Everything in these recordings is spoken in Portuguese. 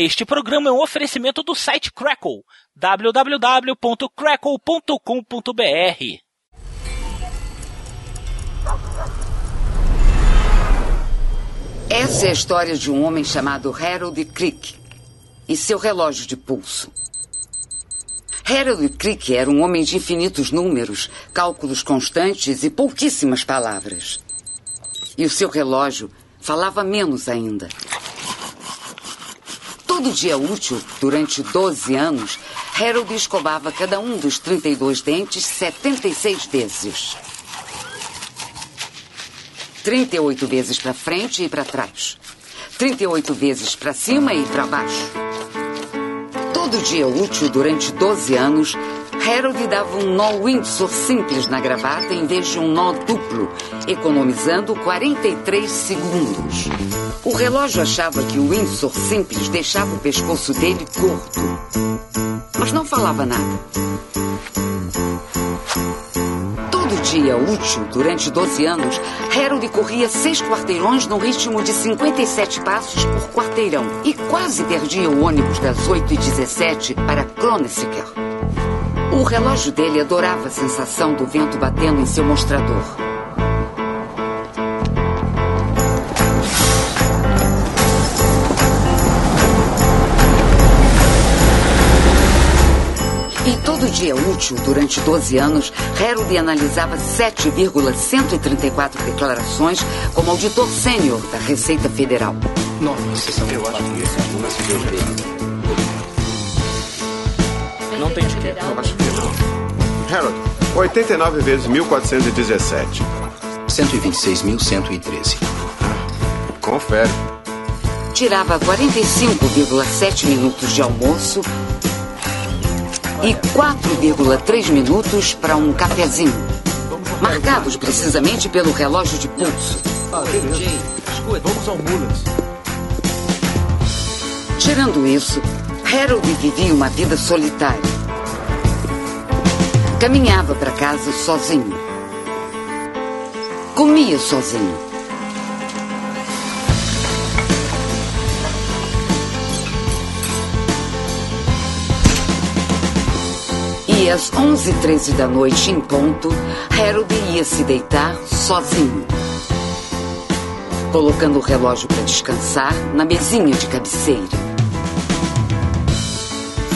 Este programa é um oferecimento do site Crackle, www.crackle.com.br. Essa é a história de um homem chamado Harold Crick e seu relógio de pulso. Harold Crick era um homem de infinitos números, cálculos constantes e pouquíssimas palavras. E o seu relógio falava menos ainda. Todo dia útil, durante 12 anos, Harold escovava cada um dos 32 dentes 76 vezes. 38 vezes para frente e para trás. 38 vezes para cima e para baixo. Todo dia útil durante 12 anos, Harold dava um nó Windsor simples na gravata em vez de um nó duplo, economizando 43 segundos. O relógio achava que o Windsor simples deixava o pescoço dele curto, mas não falava nada. Todo dia útil durante 12 anos, Harold corria seis quarteirões num ritmo de 57 passos por quarteirão e quase perdia o ônibus das 8h17 para Cronesiker. O relógio dele adorava a sensação do vento batendo em seu mostrador. E todo dia útil, durante 12 anos, Harold analisava 7,134 declarações como auditor sênior da Receita Federal. Nossa, eu acho que esse Não tem dinheiro. Eu acho que não. Harold, 89 vezes 1417. 126.113. Confere. Tirava 45,7 minutos de almoço e 4,3 minutos para um cafezinho. Marcados precisamente pelo relógio de pulso. Vamos ao Mullins. Tirando isso, Harold vivia uma vida solitária. Caminhava para casa sozinho. Comia sozinho. E às 11h13 da noite, em ponto, Harold ia se deitar sozinho. Colocando o relógio para descansar na mesinha de cabeceira.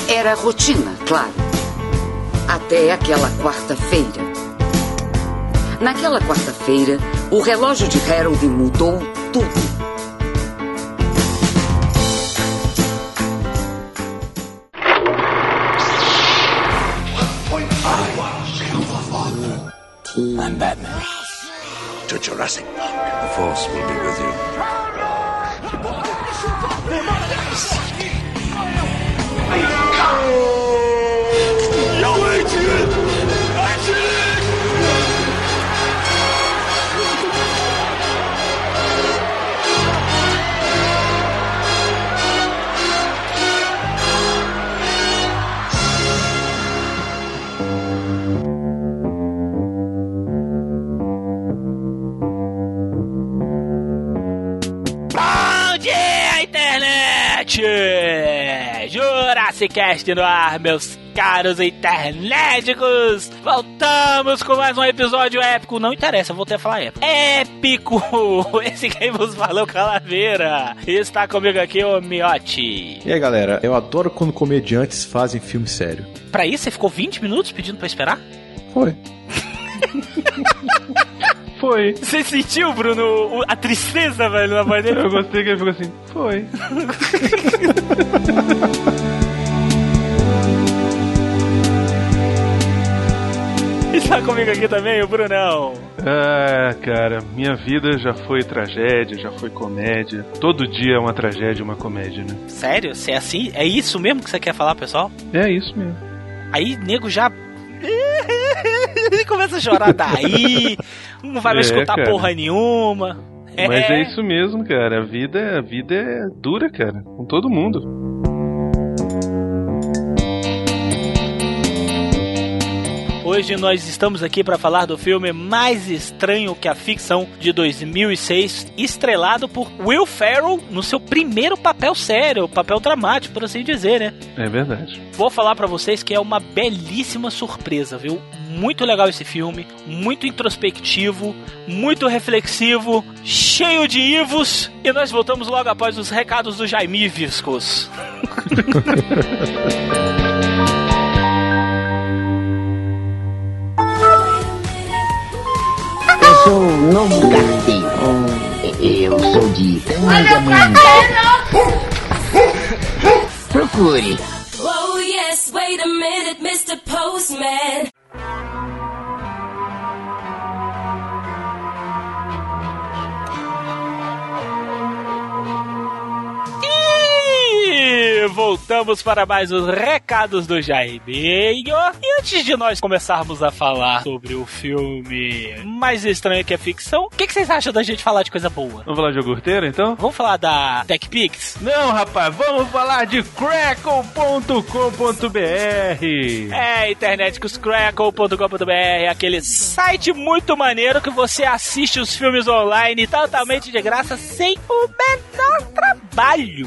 Era rotina, claro. Até aquela quarta-feira. Naquela quarta-feira, o relógio de Harold mudou tudo. I'm Batman. To Jurassic Park. The Force will be with you. Bom Cast no ar, meus caros internéticos! Voltamos com mais um episódio épico. Não interessa, vou até falar épico. Épico! Esse quem vos falou, Calaveira. Está comigo aqui o Miotti. E aí, galera, eu adoro quando comediantes fazem filme sério. Pra isso, você ficou 20 minutos pedindo pra esperar? Foi. Foi. Você sentiu, Bruno, a tristeza, velho, na voz dele? Eu gostei que ele ficou assim. Foi. Está comigo aqui também o Brunão. Ah, cara, minha vida já foi tragédia, já foi comédia. Todo dia é uma tragédia, uma comédia, né? Sério? Você é assim? É isso mesmo que você quer falar, pessoal? É isso mesmo. Aí, nego já. Começa a chorar daí, não vai mais É, escutar cara. porra nenhuma. Mas é isso mesmo, cara. A vida, a vida é dura, cara. Com todo mundo. Hoje nós estamos aqui para falar do filme mais estranho que a ficção de 2006, estrelado por Will Ferrell no seu primeiro papel sério, papel dramático, por assim dizer, né? É verdade. Vou falar para vocês que é uma belíssima surpresa, viu? Muito legal esse filme, muito introspectivo, muito reflexivo, cheio de ivos. E nós voltamos logo após os recados do Jaime Viscos. novo carteiro. Eu sou de Tangamanga. Procure. Oh yes, wait a minute, Mr. Postman. Voltamos para mais os recados do Jaiminho. E antes de nós começarmos a falar sobre o filme mais estranho que a ficção, o que, que vocês acham da gente falar de coisa boa? Vamos falar de iogurteiro, então? Vamos falar da TechPix? Não, rapaz, vamos falar de crackle.com.br. É, interneticoscrackle.com.br, aquele site muito maneiro que você assiste os filmes online totalmente de graça sem o menor trabalho.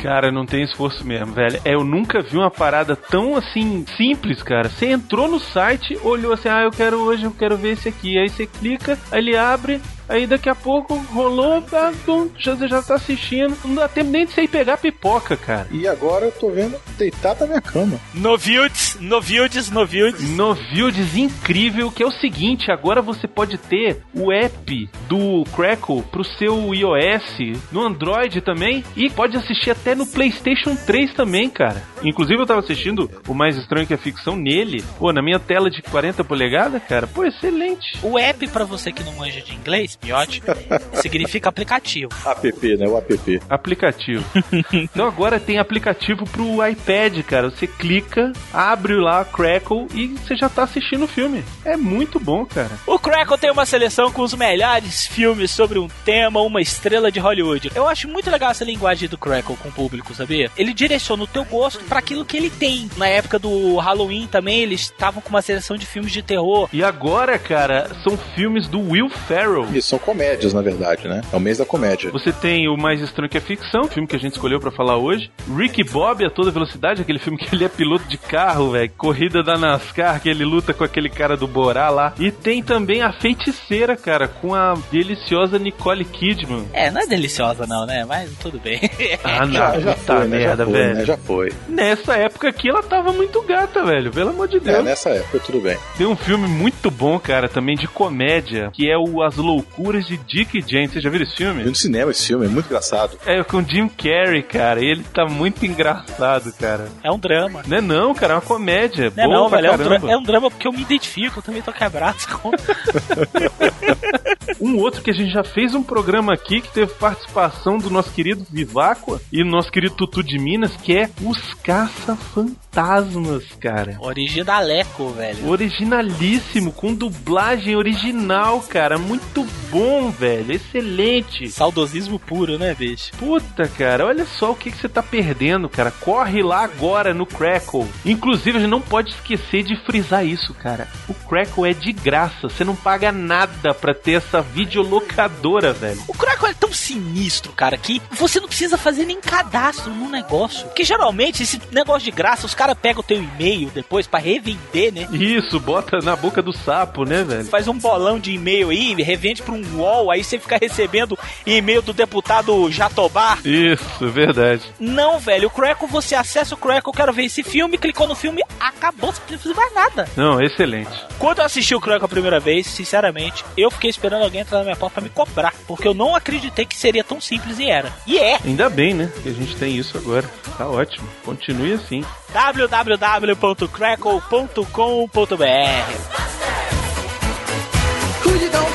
Cara, não tem esforço mesmo, velho. É, eu nunca vi uma parada tão assim simples, cara. Você entrou no site, olhou assim, ah, eu quero hoje, eu quero ver esse aqui. Aí você clica, aí ele abre, Aí daqui a pouco rolou, tá, bom, já, já tá assistindo. Não dá tempo nem de você ir pegar pipoca, cara. E agora eu tô vendo deitado na minha cama. Novildes, novildes, novildes. Novildes incrível, que é o seguinte, agora você pode ter o app do Crackle pro seu iOS, no Android também, e pode assistir até no Playstation 3 também, cara. Inclusive eu tava assistindo o Mais Estranho que a Ficção nele, pô, na minha tela de 40 polegadas, cara, pô, excelente. O app, pra você que não manja de inglês, Miote, significa aplicativo. App, né? O app. Aplicativo. então agora tem aplicativo pro iPad, cara. Você clica, abre lá Crackle e você já tá assistindo o filme. É muito bom, cara. O Crackle tem uma seleção com os melhores filmes sobre um tema, uma estrela de Hollywood. Eu acho muito legal essa linguagem do Crackle com o público, sabia? Ele direciona o teu gosto para aquilo que ele tem. Na época do Halloween também, eles estavam com uma seleção de filmes de terror. E agora, cara, são filmes do Will Ferrell. E são comédias, na verdade, né? É o mês da comédia. Você tem o Mais Estranho que é Ficção, filme que a gente escolheu para falar hoje. Ricky Bob a toda velocidade, aquele filme que ele é piloto de carro, velho. Corrida da NASCAR, que ele luta com aquele cara do Borá lá. E tem também a Feiticeira, cara, com a deliciosa Nicole Kidman. É, não é deliciosa não, né? Mas tudo bem. Ah, não, Já, já puta foi, né? Já merda, foi, velho. né? Já foi. Nessa época aqui ela tava muito gata, velho. Pelo amor de É, Deus. nessa época, tudo bem. Tem um filme muito bom, cara, também de comédia, que é o As Loucuras de Dick e Jane. Você já viu esse filme? no cinema esse filme, é muito engraçado. É com Jim Carrey, cara. E ele tá muito engraçado, cara. É um drama. Não é não, cara, é uma comédia. Não é boa não, velho. É um, é um drama porque eu me identifico, eu também tô quebrado. Um outro que a gente já fez um programa aqui que teve participação do nosso querido Viváqua e do nosso querido Tutu de Minas, que é Os Caça-Fantasmas, cara. Originaleco, velho. Originalíssimo, com dublagem original, cara. Muito bom, velho. Excelente. Saudosismo puro, né, bicho? Puta, cara, olha só o que, que você tá perdendo, cara. Corre lá agora no Crackle. Inclusive, a gente não pode esquecer de frisar isso, cara. O Crackle é de graça. Você não paga nada pra ter essa videolocadora, velho. O Crackle é tão sinistro, cara, que você não precisa fazer nem cadastro no negócio. Que geralmente esse negócio de graça, os caras pegam o teu e-mail depois pra revender, né? Isso, bota na boca do sapo, né, velho? Faz um bolão de e-mail aí, revende pra um UOL, aí você fica recebendo e-mail do deputado Jatobá. Isso, verdade. Não, velho, o Crackle, você acessa o Crackle, quero ver esse filme, clicou no filme, acabou, você não precisa fazer mais nada. Não, excelente. Quando eu assisti o Crackle a primeira vez, sinceramente, eu fiquei esperando alguém entrar na minha porta pra me cobrar, porque eu não acreditei que seria tão simples e era. E é. Ainda bem, né? Que a gente tem isso agora. Tá ótimo. Continue assim. www.crackle.com.br Who you gonna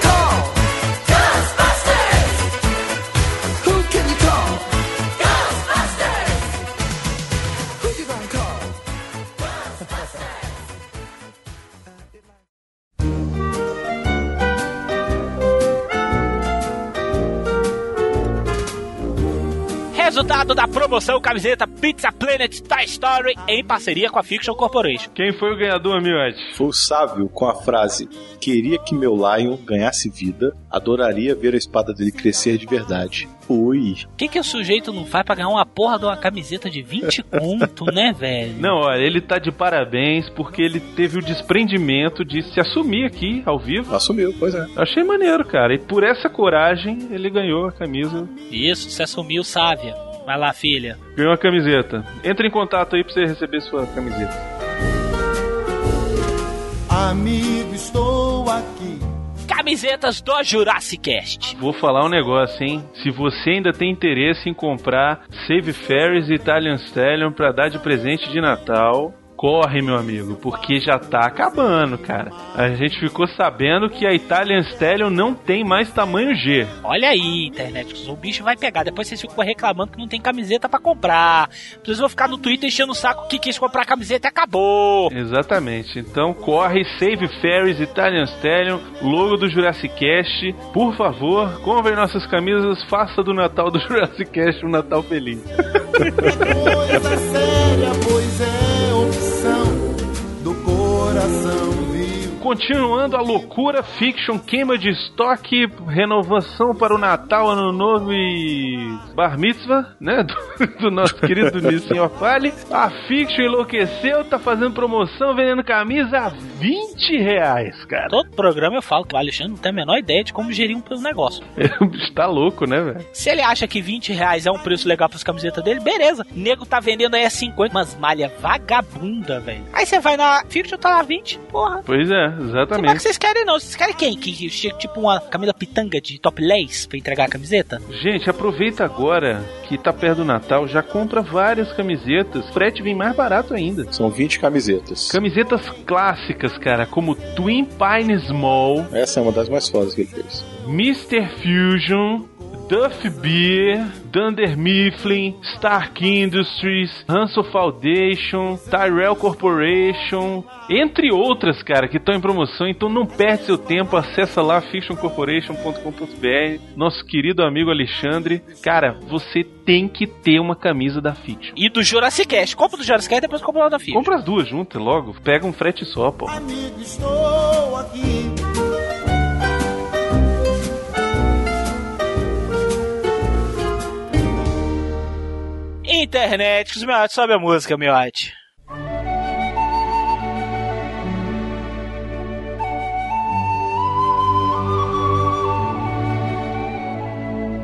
Resultado da promoção camiseta Pizza Planet Toy Story em parceria com a Fiction Corporation. Quem foi o ganhador, Miote? Foi o sábio com a frase: Queria que meu Lion ganhasse vida, adoraria ver a espada dele crescer de verdade. Ui. O que, que o sujeito não faz pra ganhar uma porra de uma camiseta de 20 conto, né, velho? Não, olha, ele tá de parabéns porque ele teve o desprendimento de se assumir aqui ao vivo. Assumiu, pois é. Achei maneiro, cara. E por essa coragem ele ganhou a camisa. Isso, se assumiu sávia. Vai lá, filha. Ganhou a camiseta. Entre em contato aí pra você receber sua camiseta. Amigo, estou aqui. Camisetas do Jurassic Cast. Vou falar um negócio, hein? Se você ainda tem interesse em comprar Save Ferris e Italian Stallion pra dar de presente de Natal, corre, meu amigo, porque já tá acabando, cara. A gente ficou sabendo que a Italian Stallion não tem mais tamanho G. Olha aí, internet, o bicho vai pegar. Depois vocês ficam reclamando que não tem camiseta pra comprar. Vocês vão ficar no Twitter enchendo o saco que quis comprar camiseta e acabou. Exatamente. Então corre, Save Ferris, Italian Stallion, logo do Jurassic Cast. Por favor, comprem nossas camisas, faça do Natal do Jurassic Cast um Natal feliz. Coisa séria, pois é Continuando a loucura fiction, queima de estoque, renovação para o Natal, Ano Novo e Bar Mitzvah, né? Do, do nosso querido Nissin Orfale. A fiction enlouqueceu, tá fazendo promoção, vendendo camisa a 20 reais, cara. Todo programa eu falo que o Alexandre não tem a menor ideia de como gerir um negócio. O bicho tá louco, né, velho? Se ele acha que 20 reais é um preço legal pras camisetas dele, beleza. O nego tá vendendo aí a 50, umas malha vagabunda, velho. Aí você vai na Fiction, tá lá 20, porra. Pois é, Não é que exatamente. vocês querem, não. Vocês querem quem? Que chega tipo uma camisa pitanga de topless pra entregar a camiseta? Gente, aproveita agora que tá perto do Natal, já compra várias camisetas. O frete vem mais barato ainda. São 20 camisetas. Camisetas clássicas, cara, como Twin Pines Mall, Essa é uma das mais fodas que ele fez. Mr. Fusion, Duff Beer, Dunder Mifflin, Stark Industries, Hansel Foundation, Tyrell Corporation, entre outras, cara, que estão em promoção. Então não perde seu tempo, acessa lá fictioncorporation.com.br. Nosso querido amigo Alexandre, cara, você tem que ter uma camisa da Fiction. E do Jurassic Cast. Compra do Jurassic Cast e depois compra lá da Fiction. Compra as duas juntas logo, pega um frete só, pô. Amigo, estou aqui. Internet, os miotes, sobe a música, miote.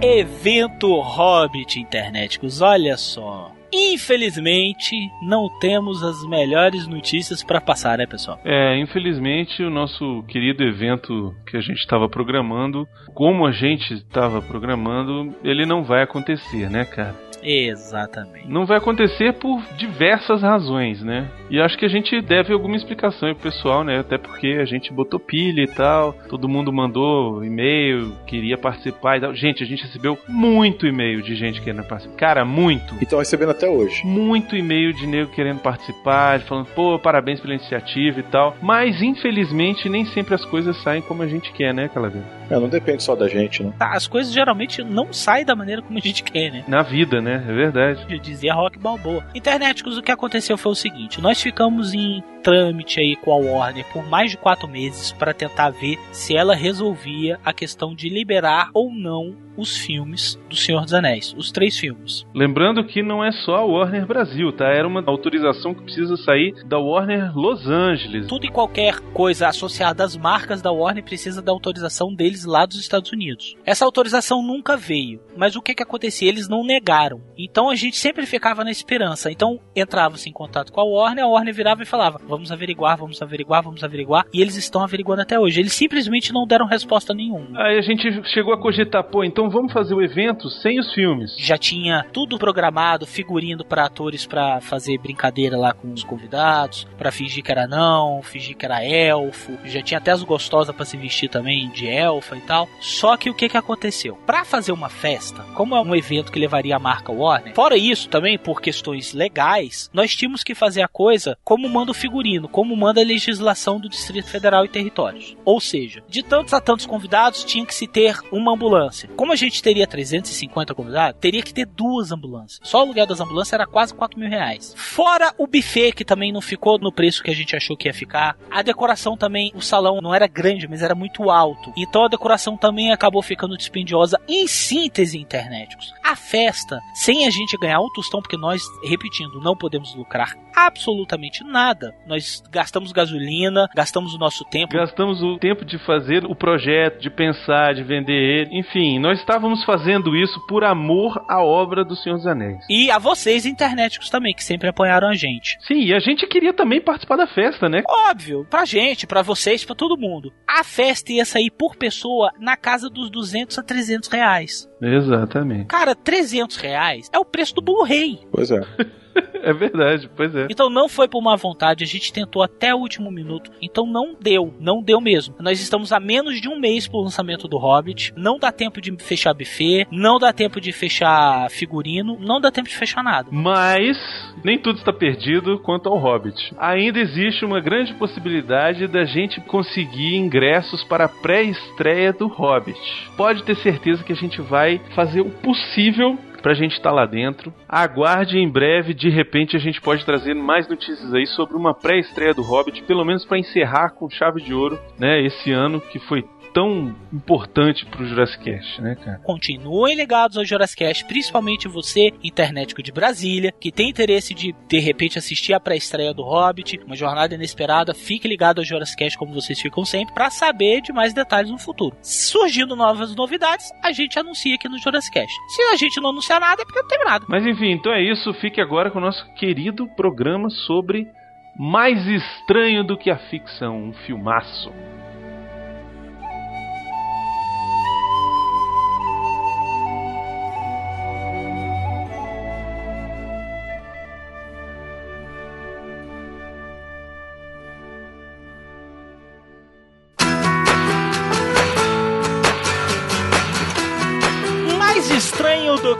Evento Hobbit Interneticos, olha só. Infelizmente, não temos as melhores notícias pra passar, né, pessoal? É, infelizmente o nosso querido evento que a gente estava programando, como a gente estava programando, ele não vai acontecer, né, cara? Exatamente. Não vai acontecer por diversas razões, né? E acho que a gente deve alguma explicação aí pro pessoal, né? Até porque a gente botou pilha e tal, todo mundo mandou e-mail, queria participar e tal. Gente, a gente recebeu muito e-mail de gente querendo participar. Cara, muito. E estão recebendo até hoje. Muito e-mail de nego querendo participar, falando, pô, parabéns pela iniciativa e tal. Mas, infelizmente, nem sempre as coisas saem como a gente quer, né, Calaveira? É, não depende só da gente, né? Tá, as coisas geralmente não saem da maneira como a gente quer, né? Na vida, né? É verdade. Já dizia Rock Balboa. Interneticos, o que aconteceu foi o seguinte: nós ficamos em trâmite aí com a Warner por mais de quatro meses para tentar ver se ela resolvia a questão de liberar ou não os filmes do Senhor dos Anéis, os três filmes. Lembrando que não é só a Warner Brasil, tá? Era uma autorização que precisa sair da Warner Los Angeles. Tudo e qualquer coisa associada às marcas da Warner precisa da autorização deles lá dos Estados Unidos. Essa autorização nunca veio, mas o que que acontecia? Eles não negaram. Então a gente sempre ficava na esperança. Então entrava-se em contato com a Warner, a Warner virava e falava: "Vamos averiguar, vamos averiguar, vamos averiguar", e eles estão averiguando até hoje. Eles simplesmente não deram resposta nenhuma. Aí a gente chegou a cogitar, pô, então vamos fazer o evento sem os filmes. Já tinha tudo programado, figurino para atores para fazer brincadeira lá com os convidados, para fingir que era não, fingir que era elfo, já tinha até as gostosas para se vestir também de elfa e tal. Só que o que que aconteceu? Para fazer uma festa, como é um evento que levaria a marca Warner, fora isso também por questões legais, nós tínhamos que fazer a coisa como manda o figurino, como manda a legislação do Distrito Federal e Territórios. Ou seja, de tantos a tantos convidados, tinha que se ter uma ambulância. Como a gente teria 350 convidados, teria que ter duas ambulâncias. Só o aluguel das ambulâncias era quase 4 mil reais. Fora o buffet, que também não ficou no preço que a gente achou que ia ficar. A decoração também, o salão não era grande, mas era muito alto. Então a decoração também acabou ficando dispendiosa. Em síntese, internéticos, a festa, sem a gente ganhar um tostão, porque nós, repetindo, não podemos lucrar absolutamente nada. Nós gastamos gasolina, gastamos o nosso tempo. Gastamos o tempo de fazer o projeto, de pensar, de vender ele. Enfim, nós estávamos fazendo isso por amor à obra do Senhor dos Anéis. E a vocês, internéticos também, que sempre apoiaram a gente. Sim, e a gente queria também participar da festa, né? Óbvio, pra gente, pra vocês, pra todo mundo. A festa ia sair por pessoa na casa dos 200 a 300 reais. Exatamente. Cara, 300 reais é o preço do Blu-ray. Pois é. É verdade, pois é. Então não foi por má vontade, a gente tentou até o último minuto, então não deu, não deu mesmo. Nós estamos a menos de um mês pro lançamento do Hobbit, não dá tempo de fechar buffet, não dá tempo de fechar figurino, não dá tempo de fechar nada. Mas nem tudo está perdido quanto ao Hobbit. Ainda existe uma grande possibilidade da gente conseguir ingressos para a pré-estreia do Hobbit. Pode ter certeza que a gente vai fazer o possível pra gente estar lá dentro. Aguarde em breve, de repente a gente pode trazer mais notícias aí sobre uma pré-estreia do Hobbit, pelo menos para encerrar com chave de ouro, né, esse ano que foi tão importante pro Jurassic Cast, né, cara? Continuem ligados ao Jurassic Cast, principalmente você, internético de Brasília, que tem interesse de de repente assistir a pré-estreia do Hobbit, uma jornada inesperada. Fique ligado ao Jurassic Cast como vocês ficam sempre para saber de mais detalhes no futuro. Surgindo novas novidades, a gente anuncia aqui no Jurassic Cast. Se a gente não anunciar nada, é porque não teve nada. Mas enfim, então é isso. Fique agora com o nosso querido programa sobre Mais Estranho do que a Ficção, um filmaço.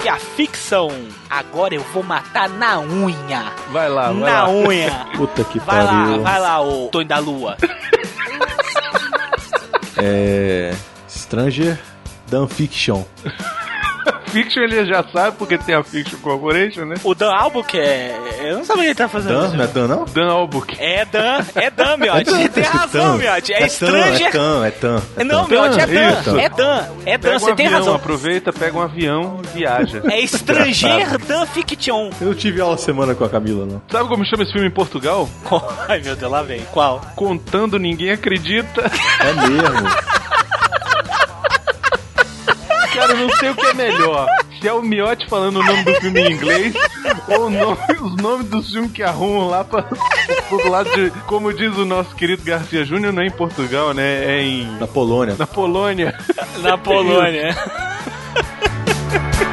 A ficção. Agora eu vou matar na unha. Vai lá, vai na lá. unha. Puta que Vai lá, pariu. vai lá, ô Tonho da Lua. É. Stranger Dan Fiction. Fiction ele já sabe porque tem a Fiction Corporation, né? O Dan Albuquerque é. Eu não sabia o que ele tá fazendo. Dan? Não é Dan, não? Dan Albuquerque. É Dan, é Dan, Miotti. Dan, Tem escrito razão, Dan. Miotti. É Stranger. É Tan, é Tan. é Não. Miotti, é Dan. Isso. É Dan. É Dan, Pega você um tem avião, razão. aproveita, pega um avião e viaja. É Stranger Dan Fiction. Eu não tive aula semana com a Camila, não. Sabe como chama esse filme em Portugal? Ai, meu Deus, lá vem. Qual? Contando Ninguém Acredita. É mesmo. Cara, eu não sei o que é melhor. Se é o Miotti falando o nome do filme em inglês ou nome- os nomes dos filmes que arrumam lá pra, pro lado de. Como diz o nosso querido Garcia Júnior, não é em Portugal, né? É em. Na Polônia. Na Polônia. Na Polônia.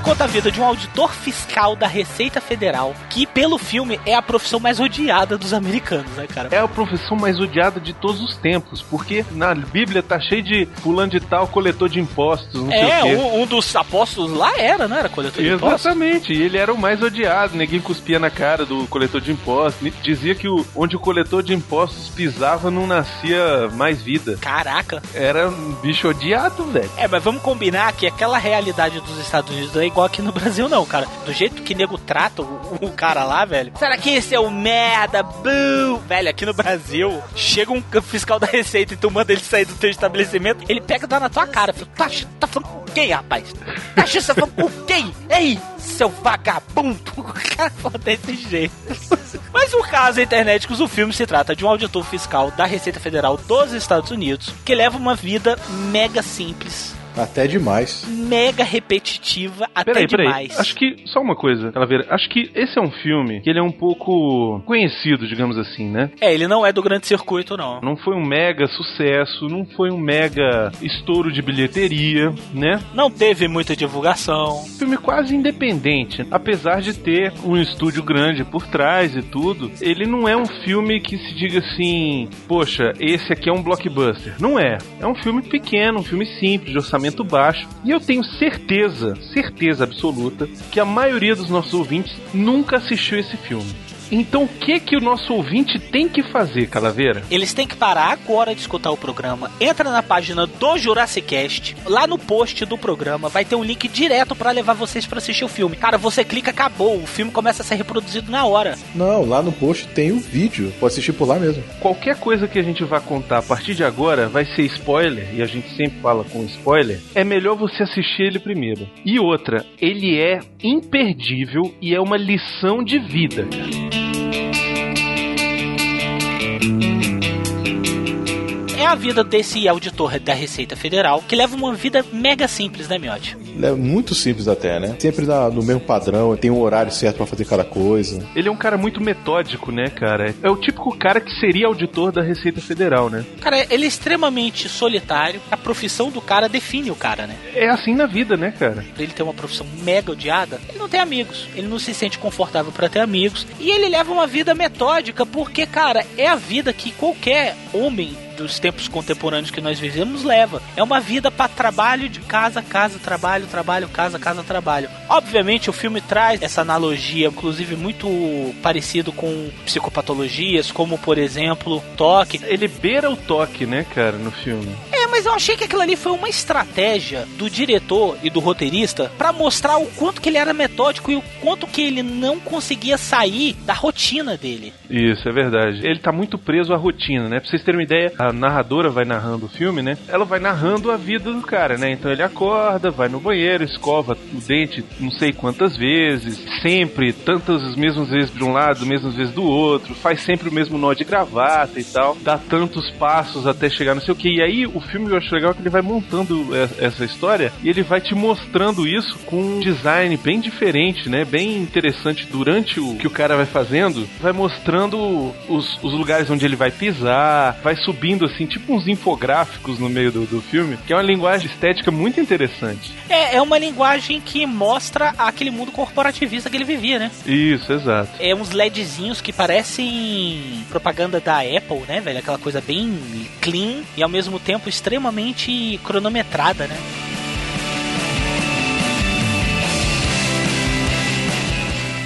filme conta a vida de um auditor fiscal da Receita Federal, que pelo filme é a profissão mais odiada dos americanos, né, cara? É a profissão mais odiada de todos os tempos, porque na Bíblia tá cheio de fulano de tal coletor de impostos, não É, sei o quê. um, um dos apóstolos lá era, não era coletor de impostos? Exatamente, e ele era o mais odiado, ninguém cuspia na cara do coletor de impostos. Dizia que o, onde o coletor de impostos pisava não nascia mais vida. Caraca. Era um bicho odiado, velho. É, mas vamos combinar que aquela realidade dos Estados Unidos é igual aqui no Brasil, não, cara. Do jeito que nego trata o, o cara lá, velho. Será que esse é o merda? Boo! Velho, aqui no Brasil, chega um fiscal da Receita e tu manda ele sair do teu estabelecimento, ele pega e dá na tua cara. Fala, tá, tá falando com quem, rapaz? Tá falando com quem? Ei, seu vagabundo! O cara fala desse jeito. Mas no caso, internéticos, o filme se trata de um auditor fiscal da Receita Federal dos Estados Unidos que leva uma vida mega simples, Até demais. mega repetitiva, até Peraí, peraí. demais. Acho que, só uma coisa, Calaveira. Acho que esse é um filme que ele é um pouco conhecido, digamos assim, né? É, ele não é do grande circuito, não. Não foi um mega sucesso, não foi um mega estouro de bilheteria, né? Não teve muita divulgação. filme quase independente. Apesar de ter um estúdio grande por trás e tudo, ele não é um filme que se diga assim, poxa, esse aqui é um blockbuster. Não é. É um filme pequeno, um filme simples, de orçamento orçamento baixo. E eu tenho certeza, certeza absoluta, que a maioria dos nossos ouvintes nunca assistiu esse filme. Então o que que o nosso ouvinte tem que fazer, Calaveira? Eles têm que parar agora de escutar o programa. Entra na página do Jurassic Cast. Lá no post do programa vai ter um link direto pra levar vocês pra assistir o filme. Cara, você clica, acabou. O filme começa a ser reproduzido na hora. Não, lá no post tem o vídeo. Pode assistir por lá mesmo. Qualquer coisa que a gente vai contar a partir de agora vai ser spoiler, e a gente sempre fala com spoiler. É melhor você assistir ele primeiro. E outra, ele é imperdível e é uma lição de vida. É a vida desse auditor da Receita Federal que leva uma vida mega simples, né, Miotti? É muito simples até, né? Sempre na- no mesmo padrão, tem um horário certo pra fazer cada coisa. Ele é um cara muito metódico, né, cara? É o típico cara que seria auditor da Receita Federal, né? Cara, ele é extremamente solitário. A profissão do cara define o cara, né? É assim na vida, né, cara? Pra ele ter uma profissão mega odiada, ele não tem amigos. Ele não se sente confortável pra ter amigos. E ele leva uma vida metódica porque, cara, é a vida que qualquer homem dos tempos contemporâneos que nós vivemos leva. É uma vida para trabalho de casa, casa, trabalho, trabalho, casa, casa, trabalho. Obviamente o filme traz essa analogia, inclusive muito parecido com psicopatologias, como por exemplo, toque. Ele beira o toque, né, cara, no filme. É, mas eu achei que aquilo ali foi uma estratégia do diretor e do roteirista pra mostrar o quanto que ele era metódico e o quanto que ele não conseguia sair da rotina dele. Isso, é verdade. Ele tá muito preso à rotina, né? Pra vocês terem uma ideia, a narradora vai narrando o filme, né? Ela vai narrando a vida do cara, né? Então ele acorda, vai no banheiro, escova o dente não sei quantas vezes, sempre, tantas mesmas vezes de um lado, mesmas vezes do outro, faz sempre o mesmo nó de gravata e tal, dá tantos passos até chegar não sei o que. E aí o filme eu acho legal que ele vai montando e- essa história e ele vai te mostrando isso com um design bem diferente, né? Bem interessante durante o que o cara vai fazendo, vai mostrando os, os lugares onde ele vai pisar, vai subindo assim, tipo uns infográficos no meio do, do filme, que é uma linguagem estética muito interessante. É, é uma linguagem que mostra aquele mundo corporativista que ele vivia, né? Isso, exato. É uns LEDzinhos que parecem propaganda da Apple, né, velho? Aquela coisa bem clean e ao mesmo tempo extremamente cronometrada, né?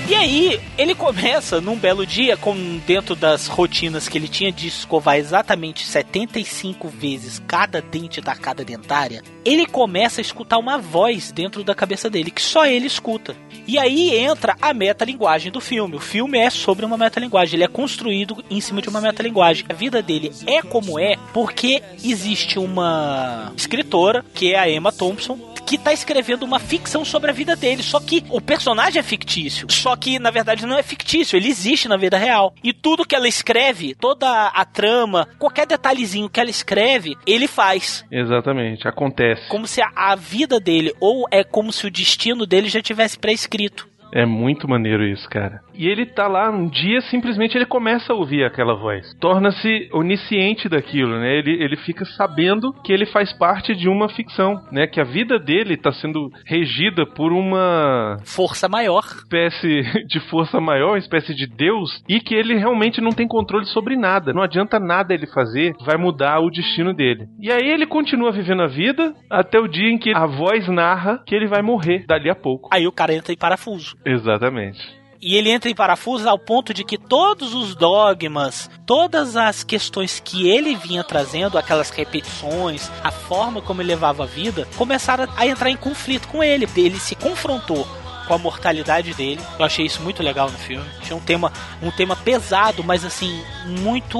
E aí, ele começa num belo dia, com dentro das rotinas que ele tinha de escovar exatamente 75 vezes cada dente da cada dentária, ele começa a escutar uma voz dentro da cabeça dele, que só ele escuta. E aí entra a metalinguagem do filme. O filme é sobre uma metalinguagem, ele é construído em cima de uma metalinguagem. A vida dele é como é porque existe uma escritora, que é a Emma Thompson, que tá escrevendo uma ficção sobre a vida dele. Só que o personagem é fictício. Só que, na verdade, não é fictício, ele existe na vida real. E tudo que ela escreve, toda a trama, qualquer detalhezinho que ela escreve, ele faz. Exatamente, acontece. Como se a, a vida dele, ou é como se o destino dele já tivesse pré-escrito. É muito maneiro isso, cara. E ele tá lá um dia, simplesmente ele começa a ouvir aquela voz. Torna-se onisciente daquilo, né? Ele, ele fica sabendo que ele faz parte de uma ficção, né? Que a vida dele tá sendo regida por uma Força maior. espécie de força maior, uma espécie de Deus, e que ele realmente não tem controle sobre nada. Não adianta nada ele fazer, vai mudar o destino dele. E aí ele continua vivendo a vida até o dia em que a voz narra que ele vai morrer dali a pouco. Aí o cara entra em parafuso. Exatamente. E ele entra em parafuso ao ponto de que todos os dogmas, todas as questões que ele vinha trazendo, aquelas repetições, a forma como ele levava a vida, começaram a entrar em conflito com ele. Ele se confrontou com a mortalidade dele. Eu achei isso muito legal no filme. Achei um tema, um tema pesado, mas assim, muito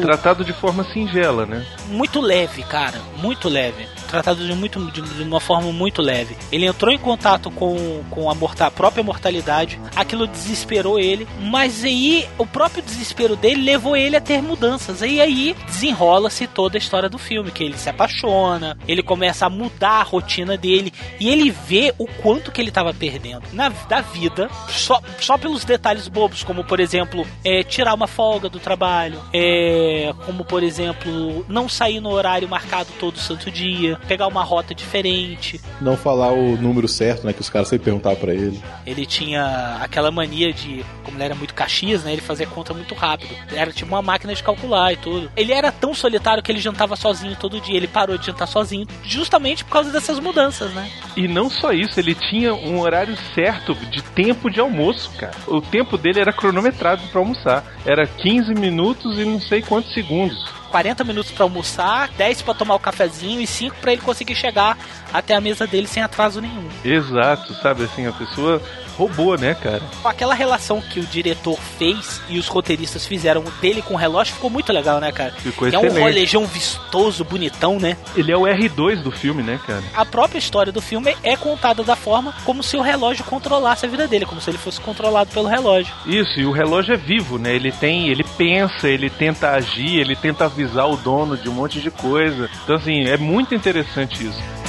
Tratado de forma singela, né? muito leve, cara, muito leve. Tratado de, muito, de, de uma forma muito leve. Ele entrou em contato com, com a, morta, a própria mortalidade, aquilo desesperou ele, mas aí o próprio desespero dele levou ele a ter mudanças. E aí desenrola-se toda a história do filme, que ele se apaixona, ele começa a mudar a rotina dele e ele vê o quanto que ele estava perdendo na, da vida, só, só pelos detalhes bobos, como por exemplo, é, tirar uma folga do trabalho é, como por exemplo, não sair no horário marcado todo santo dia, pegar uma rota diferente. Não falar o número certo, né? Que os caras sempre perguntavam pra ele. Ele tinha aquela mania de, como ele era muito caxias, né? Ele fazia conta muito rápido. Era tipo uma máquina de calcular e tudo. Ele era tão solitário que ele jantava sozinho todo dia. Ele parou de jantar sozinho, justamente por causa dessas mudanças, né? E não só isso, ele tinha um horário certo de tempo de almoço, cara. O tempo dele era cronometrado pra almoçar. Era 15 minutos e não sei quantos segundos. 40 minutos pra almoçar, 10 pra tomar o cafezinho e 5 pra ele conseguir chegar até a mesa dele sem atraso nenhum. Exato, sabe assim, a pessoa roubou, né, cara? Aquela relação que o diretor fez e os roteiristas fizeram dele com o relógio ficou muito legal, né, cara? Ficou é um excelente. rolejão vistoso, bonitão, né? Ele é o R2 do filme, né, cara? A própria história do filme é contada da forma como se o relógio controlasse a vida dele, como se ele fosse controlado pelo relógio. Isso, e o relógio é vivo, né? Ele tem, ele pensa, ele tenta agir, ele tenta avisar o dono de um monte de coisa. Então, assim, é muito interessante isso.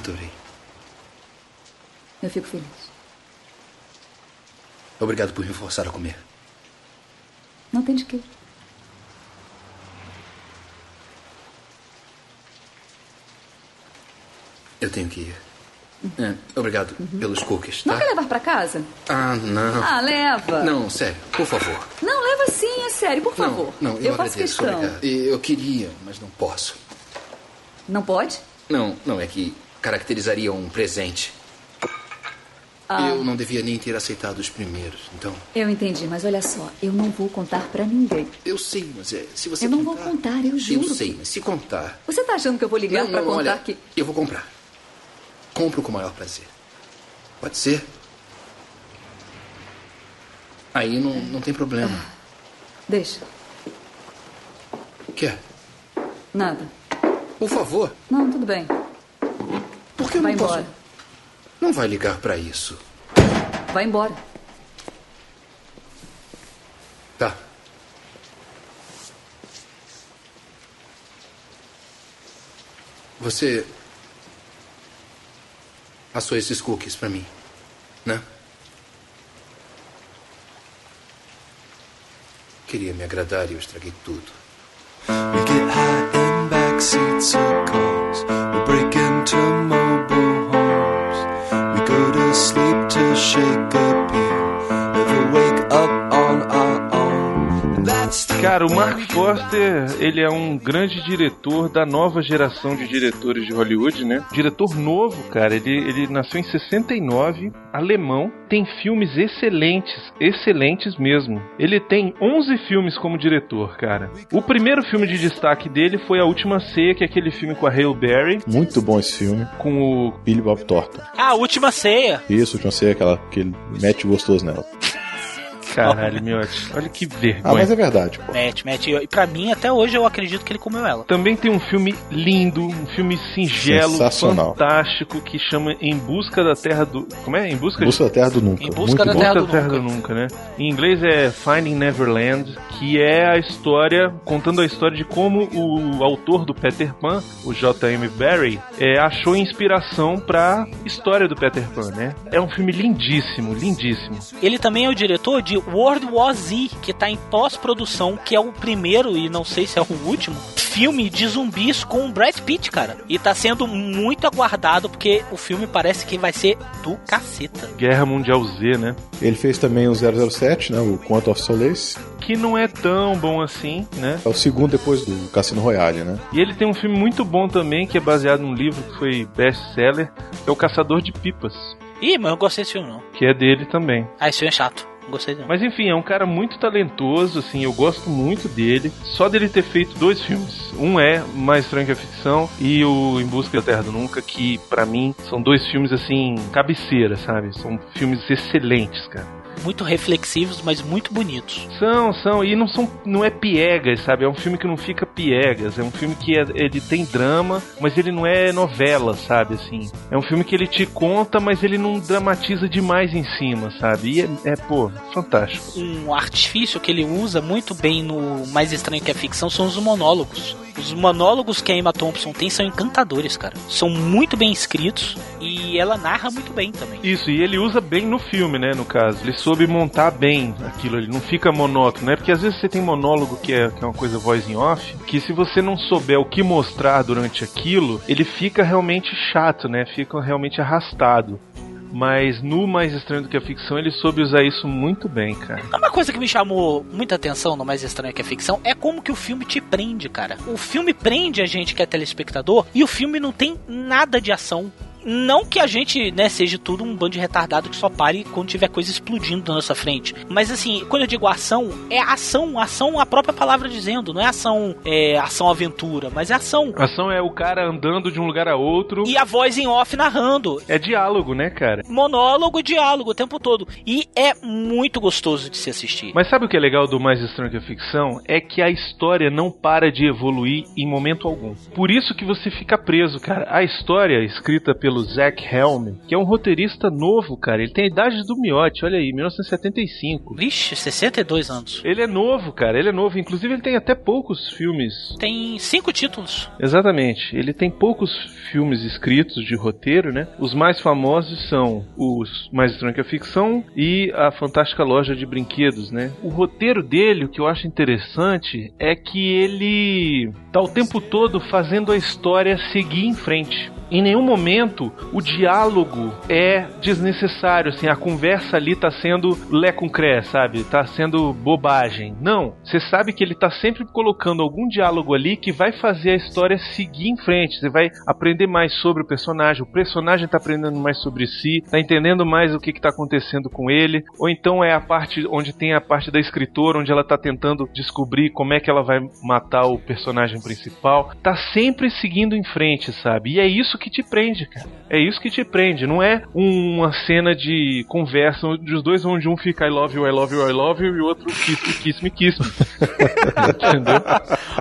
Adorei. Eu fico feliz. Obrigado por me forçar a comer. Não tem de quê. Eu tenho que ir. É, obrigado pelos cookies, Não tá? quer levar pra casa? Ah, não. Ah, leva. Não, sério, por favor. Não, leva sim, é sério, por favor. Não, eu, faço agradeço, questão. obrigado. Eu queria, mas não posso. Não pode? Não, não, é que caracterizaria um presente. Ah. Eu não devia nem ter aceitado os primeiros, então... Eu entendi, mas olha só, eu não vou contar pra ninguém. Eu sei, mas é, se você eu não contar... vou contar, eu juro. Eu sei, mas se contar... Você tá achando que eu vou ligar não, contar olha, que. eu vou comprar. Compro com o maior prazer. Pode ser. Aí não, não tem problema. Deixa. Quer? Nada. Por favor. Não, tudo bem. Por que eu Vai não posso? embora. Não vai ligar pra isso. Vai embora. Tá. Você assou esses cookies pra mim, né? Queria me agradar e eu estraguei tudo. Cara, o Mark Forster, ele é um grande diretor da nova geração de diretores de Hollywood, né? Diretor novo, cara. Ele, ele nasceu em 69, alemão, tem filmes excelentes, excelentes mesmo. Ele tem 11 filmes como diretor, cara. O primeiro filme de destaque dele foi A Última Ceia, que é aquele filme com a Hale Berry, Muito bom esse filme. com o Billy Bob Thornton. Ah, a última ceia. Isso, eu sei aquela que ele mete gostoso nela. Caralho, meu, olha que vergonha. Ah, mas é verdade, pô. Mete, mete. E pra mim, até hoje, eu acredito que ele comeu ela. Também tem um filme lindo, um filme singelo, fantástico, que chama Em Busca da Terra do. Como é? Em Busca Busca da Terra do Nunca. Em busca Muito da bom. Terra Busca do da Terra do Nunca. Né? Em inglês é Finding Neverland, que é a história, contando a história de como o autor do Peter Pan, o J.M. Barrie, é, achou inspiração pra história do Peter Pan, né? É um filme lindíssimo, lindíssimo. Ele também é o diretor de World War Z, que tá em pós-produção, que é o primeiro, e não sei se é o último, filme de zumbis com o Brad Pitt, cara. E tá sendo muito aguardado, porque o filme parece que vai ser do caceta. Guerra Mundial Z, né? Ele fez também o 007, né? O Quantum of Solace. Que não é tão bom assim, né? É o segundo depois do Cassino Royale, né? E ele tem um filme muito bom também, que é baseado num livro que foi best-seller, que é O Caçador de Pipas, Ih, mas eu não gostei desse filme, não. que é dele também. Ah, esse filme é chato. Gostei. Mas enfim, é um cara muito talentoso, assim, eu gosto muito dele. Só dele ter feito dois filmes. Um é Mais Estranho que a Ficção e o Em Busca da Terra do Nunca, que pra mim são dois filmes, assim, cabeceira, sabe? São filmes excelentes, cara. Muito reflexivos, mas muito bonitos. São, são, e não são, não é piegas, sabe? É um filme que não fica piegas, é um filme que é- ele tem drama, mas ele não é novela, sabe, assim. É um filme que ele te conta, mas ele não dramatiza demais em cima, sabe? E é, é pô, fantástico. Um artifício que ele usa muito bem no Mais Estranho que a Ficção são os monólogos. Os monólogos que a Emma Thompson tem são encantadores, cara. São muito bem escritos e ela narra muito bem também. Isso, e ele usa bem no filme, né, no caso. Ele soube montar bem aquilo, ele não fica monótono, né? Porque às vezes você tem monólogo que é, que é uma coisa voz em off, que se você não souber o que mostrar durante aquilo, ele fica realmente chato, né? Fica realmente arrastado. Mas no Mais Estranho do que a Ficção, ele soube usar isso muito bem, cara. Uma coisa que me chamou muita atenção no Mais Estranho que a Ficção é como que o filme te prende, cara. O filme prende a gente que é telespectador e o filme não tem nada de ação. Não que a gente, né, seja tudo um bando de retardado que só pare quando tiver coisa explodindo na nossa frente. Mas assim, quando eu digo ação, é ação, ação a própria palavra dizendo, não é ação, é ação aventura, mas é ação. Ação é o cara andando de um lugar a outro. E a voz em off narrando. É diálogo, né, cara? Monólogo, diálogo o tempo todo. E é muito gostoso de se assistir. Mas sabe o que é legal do Mais Estranho que a Ficção? É que a história não para de evoluir em momento algum. Por isso que você fica preso, cara. A história, escrita pelo Zack Helm, que é um roteirista novo, cara. Ele tem a idade do Miotti, olha aí, 1975. Vixe, 62 anos. Ele é novo, cara. Ele é novo. Inclusive, ele tem até poucos filmes. Tem cinco títulos. Exatamente. Ele tem poucos filmes escritos de roteiro, né? Os mais famosos são os Mais Estranho que a Ficção e a Fantástica Loja de Brinquedos, né? O roteiro dele, o que eu acho interessante é que ele tá o tempo todo fazendo a história seguir em frente. Em nenhum momento o diálogo é desnecessário, assim, a conversa ali tá sendo lé com cré, sabe? Tá sendo bobagem. Não, você sabe que ele tá sempre colocando algum diálogo ali que vai fazer a história seguir em frente. Você vai aprender mais sobre o personagem, o personagem tá aprendendo mais sobre si, tá entendendo mais o que que tá acontecendo com ele, ou então é a parte onde tem a parte da escritora, onde ela tá tentando descobrir como é que ela vai matar o personagem principal. Tá sempre seguindo em frente, sabe? E é isso que te prende, cara. É isso que te prende. Não é uma cena de conversa onde os dois onde um fica I love you, I love you, I love you e o outro kiss me, kiss me, kiss me. Entendeu?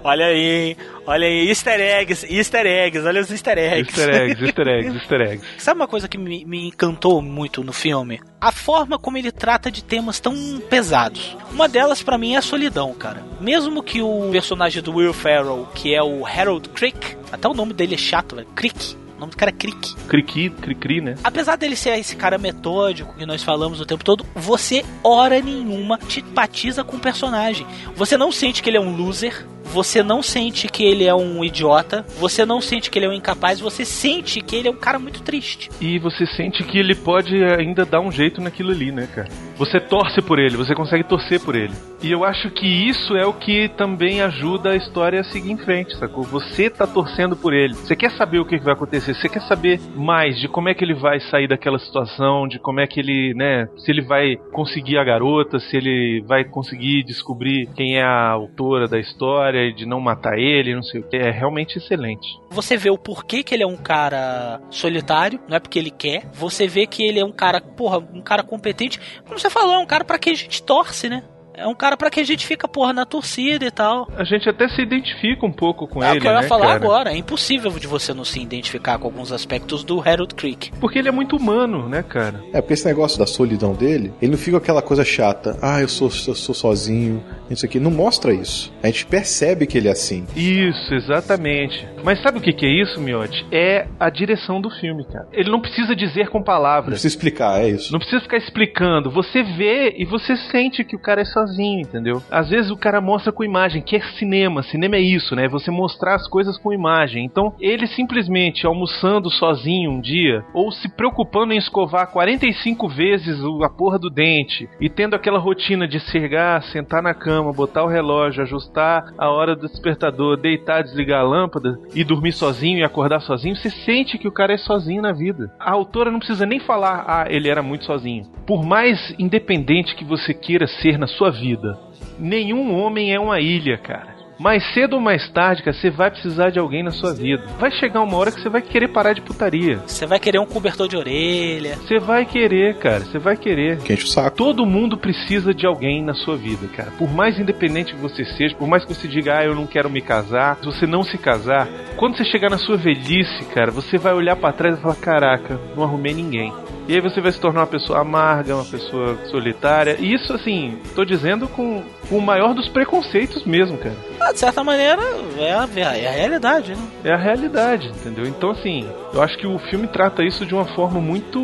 Olha aí, hein? Olha aí, easter eggs, easter eggs, olha os easter eggs. Easter eggs, easter eggs, easter eggs. Sabe uma coisa que me, me encantou muito no filme? A forma como ele trata de temas tão pesados. Uma delas para mim é a solidão, cara. Mesmo que o personagem do Will Ferrell, que é o Harold Crick, até o nome dele é chato, velho, Crick. O nome do cara é Crick. Criqui, cri-cri, né? Apesar dele ser esse cara metódico que nós falamos o tempo todo, você, hora nenhuma, simpatiza com o personagem. Você não sente que ele é um loser, você não sente que ele é um idiota, você não sente que ele é um incapaz, você sente que ele é um cara muito triste. E você sente que ele pode ainda dar um jeito naquilo ali, né, cara? Você torce por ele, você consegue torcer por ele. E eu acho que isso é o que também ajuda a história a seguir em frente, sacou? Você tá torcendo por ele. Você quer saber o que vai acontecer, você quer saber mais de como é que ele vai sair daquela situação, de como é que ele, né, se ele vai conseguir a garota, se ele vai conseguir descobrir quem é a autora da história e de não matar ele, não sei o que. É realmente excelente. Você vê o porquê que ele é um cara solitário, não é porque ele quer. Você vê que ele é um cara, porra, um cara competente. Como você falou, é um cara para quem a gente torce, né? É um cara para quem a gente fica, porra, na torcida e tal. A gente até se identifica um pouco com é ele, o que eu ia né, falar cara? agora. É impossível de você não se identificar com alguns aspectos do Harold Creek. Porque ele é muito humano, né, cara? É, porque esse negócio da solidão dele, ele não fica aquela coisa chata. Ah, eu sou, eu sou sozinho, isso aqui. Não mostra isso. A gente percebe que ele é assim. Isso, exatamente. Mas sabe o que, que é isso, Miotti? É a direção do filme, cara. Ele não precisa dizer com Não palavras. precisa explicar, é isso. Não precisa ficar explicando. Você vê e você sente que o cara é sozinho, entendeu? Às vezes o cara mostra com imagem, que é cinema. Cinema é isso, né? Você mostrar as coisas com imagem. Então, ele simplesmente almoçando sozinho um dia, ou se preocupando em escovar 45 vezes a porra do dente, e tendo aquela rotina de chegar, sentar na cama, botar o relógio, ajustar a hora do despertador, deitar, desligar a lâmpada e dormir sozinho e acordar sozinho, você sente que o cara é sozinho na vida. A autora não precisa nem falar, ah, ele era muito sozinho. Por mais independente que você queira ser na sua vida, nenhum homem é uma ilha, cara. mais cedo ou mais tarde, cara, você vai precisar de alguém na sua vida. Vai chegar uma hora que você vai querer parar de putaria. Você vai querer um cobertor de orelha. Você vai querer, cara, você vai querer. Que enche o saco. Todo mundo precisa de alguém na sua vida, cara. Por mais independente que você seja, por mais que você diga, ah, eu não quero me casar, se você não se casar, quando você chegar na sua velhice, cara, você vai olhar pra trás e falar, caraca, não arrumei ninguém. E aí você vai se tornar uma pessoa amarga, uma pessoa solitária. E isso, assim, tô dizendo com, com o maior dos preconceitos mesmo, cara. Ah, de certa maneira, é a, é a realidade, né? É a realidade, entendeu? Então, assim, eu acho que o filme trata isso de uma forma muito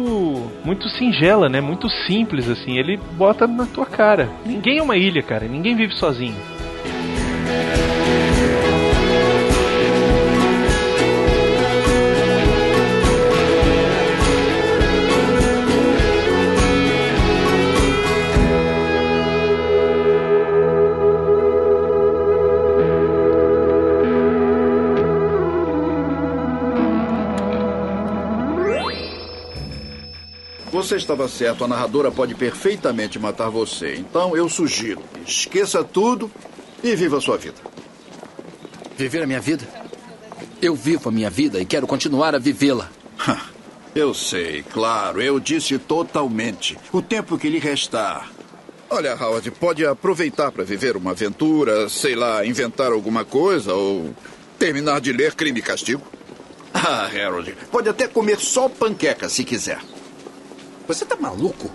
muito singela, né? Muito simples, assim. Ele bota na tua cara. Ninguém é uma ilha, cara. Ninguém vive sozinho. Você estava certo, a narradora pode perfeitamente matar você. Então eu sugiro: esqueça tudo e viva a sua vida. Viver a minha vida? Eu vivo a minha vida e quero continuar a vivê-la. Eu sei, claro, eu disse totalmente. O tempo que lhe restar. Olha, Howard, pode aproveitar para viver uma aventura, sei lá, inventar alguma coisa ou terminar de ler Crime e Castigo. Ah, Harold, pode até comer só panqueca se quiser. Você tá maluco?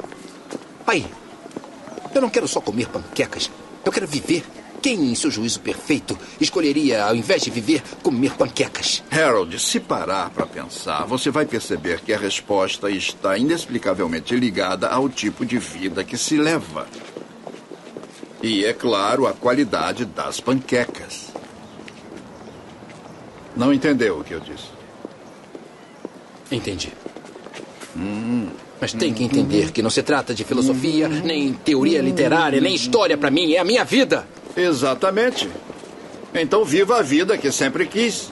Aí, eu não quero só comer panquecas. Eu quero viver. Quem, em seu juízo perfeito, escolheria, ao invés de viver, comer panquecas? Harold, se parar para pensar, você vai perceber que a resposta está inexplicavelmente ligada ao tipo de vida que se leva. E, é claro, a qualidade das panquecas. Não entendeu o que eu disse? Entendi. Hum. Mas tem que entender que não se trata de filosofia, nem teoria literária, nem história para mim. É a minha vida. Exatamente. Então viva a vida que sempre quis.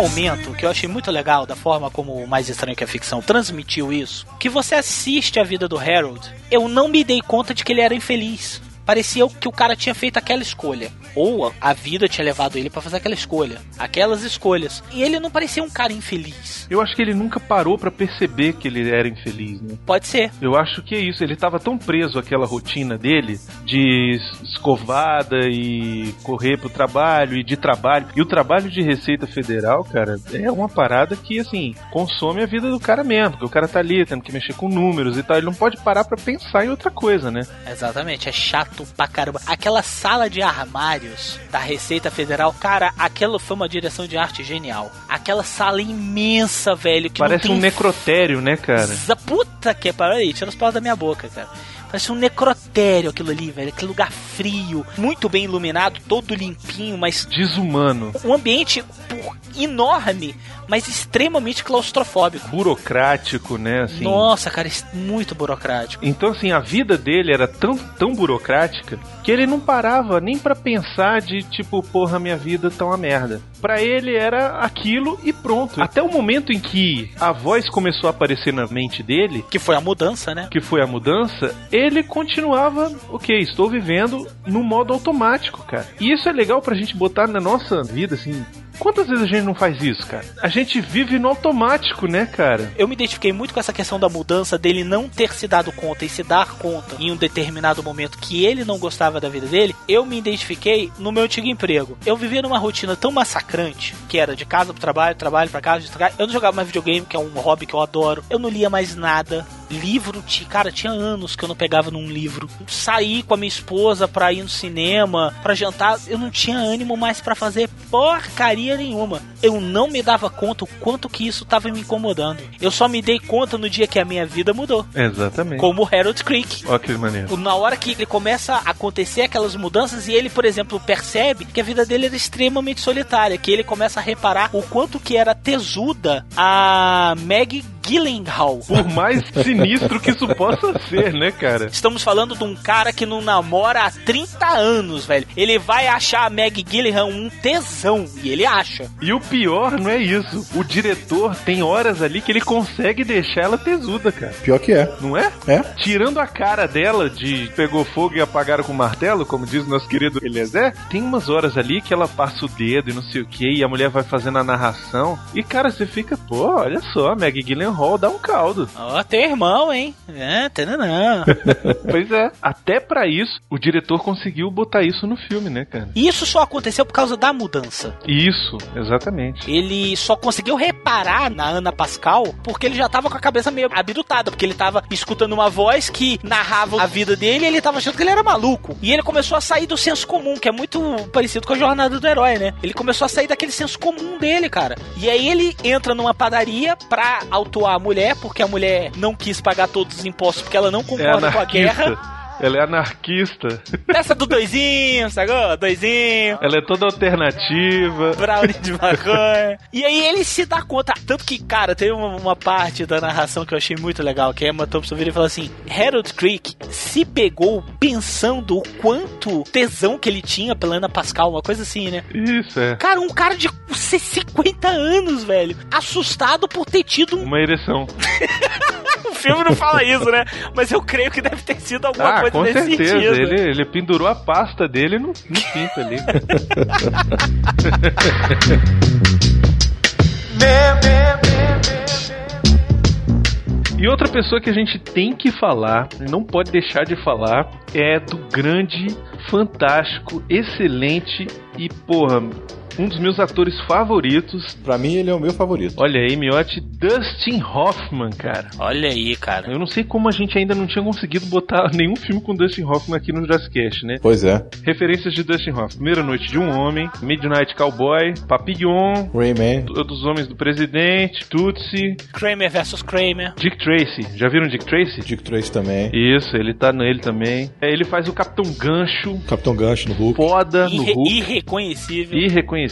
Momento que eu achei muito legal da forma como o Mais Estranho que a Ficção transmitiu isso, que você assiste a vida do Harold, eu não me dei conta de que ele era infeliz. Parecia que o cara tinha feito aquela escolha. Ou a vida tinha levado ele para fazer aquela escolha. Aquelas escolhas. E ele não parecia um cara infeliz. Eu acho que ele nunca parou para perceber que ele era infeliz, né? Pode ser. Eu acho que é isso. Ele tava tão preso àquela rotina dele de escovada e correr pro trabalho e de trabalho. E o trabalho de Receita Federal, cara, é uma parada que, assim, consome a vida do cara mesmo. Porque o cara tá ali tendo que mexer com números e tal. Ele não pode parar para pensar em outra coisa, né? Exatamente. É chato pra caramba. Aquela sala de armários da Receita Federal, cara, aquela foi uma direção de arte genial. Aquela sala imensa, velho. Que Parece um necrotério, né, cara? Puta que pariu, aí, tira os paus da minha boca, cara. Parece um necrotério aquilo ali, velho. Aquele lugar frio, muito bem iluminado, todo limpinho, mas. Desumano. Um ambiente por- enorme, mas extremamente claustrofóbico. Burocrático, né? Assim. Nossa, cara, isso- muito burocrático. Então, assim, a vida dele era tão, tão burocrática que ele não parava nem pra pensar de tipo, porra, minha vida tá uma merda. Pra ele era aquilo e pronto. Até o momento em que a voz começou a aparecer na mente dele, Que foi a mudança, né? que foi a mudança, ele continuava, ok, estou vivendo no modo automático, cara. E isso é legal pra gente botar na nossa vida, assim. Quantas vezes a gente não faz isso, cara? A gente vive no automático, né, cara? Eu me identifiquei muito com essa questão da mudança dele não ter se dado conta e se dar conta em um determinado momento que ele não gostava da vida dele. Eu me identifiquei no meu antigo emprego. Eu vivia numa rotina tão massacrante que era de casa pro trabalho, trabalho pra casa, de trabalho. Eu não jogava mais videogame, que é um hobby que eu adoro. Eu não lia mais nada. Livro, cara, tinha anos que eu não pegava num livro. Saí com a minha esposa pra ir no cinema, pra jantar. Eu não tinha ânimo mais pra fazer porcaria nenhuma. eu não me dava conta o quanto que isso tava me incomodando. Eu só me dei conta no dia que a minha vida mudou. Exatamente. Como o Harold Creek. Ó, que maneiro. Na hora que ele começa a acontecer aquelas mudanças e ele, por exemplo, percebe que a vida dele era extremamente solitária, que ele começa a reparar o quanto que era tesuda a Meg Gyllenhaal. Por mais sinistro que isso possa ser, né, cara? Estamos falando de um cara que não namora há 30 anos, velho. Ele vai achar a Meg Gyllenhaal um tesão, e ele acha. E o pior não é isso. O diretor tem horas ali que ele consegue deixar ela tesuda, cara. Pior que é. Não é? É. Tirando a cara dela de pegou fogo e apagaram com martelo, como diz o nosso querido Eliezer, tem umas horas ali que ela passa o dedo e não sei o que, e a mulher vai fazendo a narração. E cara, você fica, pô, olha só, a Meg Gyllenhaal dá um caldo. Ó, tem irmão, hein? É, não. pois é. Até pra isso, o diretor conseguiu botar isso no filme, né, cara? Isso só aconteceu por causa da mudança. Isso, exatamente. Ele só conseguiu reparar na Ana Pascal porque ele já tava com a cabeça meio abirutada, porque ele tava escutando uma voz que narrava a vida dele e ele tava achando que ele era maluco. E ele começou a sair do senso comum, que é muito parecido com a jornada do herói, né? Ele começou a sair daquele senso comum dele, cara. E aí ele entra numa padaria pra autuar a mulher, porque a mulher não quis pagar todos os impostos porque ela não concorda com a guerra. Ela é anarquista. Essa do doisinho, sacou? Doisinho. Ela é toda alternativa. Brownie de maconha. e aí ele se dá conta. Tanto que, cara, teve uma, uma parte da narração que eu achei muito legal, que a Emma Thompson vira e fala assim, Harold Creek se pegou pensando o quanto tesão que ele tinha pela Ana Pascal, uma coisa assim, né? Isso, é. Cara, um cara de 50 anos, velho. Assustado por ter tido um... Uma ereção. o filme não fala isso, né? Mas eu creio que deve ter sido alguma ah, coisa com nesse certeza. sentido. Ele, ele pendurou a pasta dele no, no pinto ali. E outra pessoa que a gente tem que falar, não pode deixar de falar, é do grande, fantástico, excelente e, porra, um dos meus atores favoritos. Pra mim, ele é o meu favorito. Olha aí, miote, Dustin Hoffman, cara. Olha aí, cara. Eu não sei como a gente ainda não tinha conseguido botar nenhum filme com Dustin Hoffman aqui no Jurassic Cast, né? Pois é. Referências de Dustin Hoffman. Primeira Noite de um Homem, Midnight Cowboy, Papillon, Rayman, dos Homens do Presidente, Tootsie, Kramer versus Kramer, Dick Tracy. Já viram Dick Tracy? Dick Tracy também. Isso, ele tá nele também. É, Ele faz o Capitão Gancho. Capitão Gancho no Hulk. Foda no Irre Hulk. irreconhecível. Irreconhecível.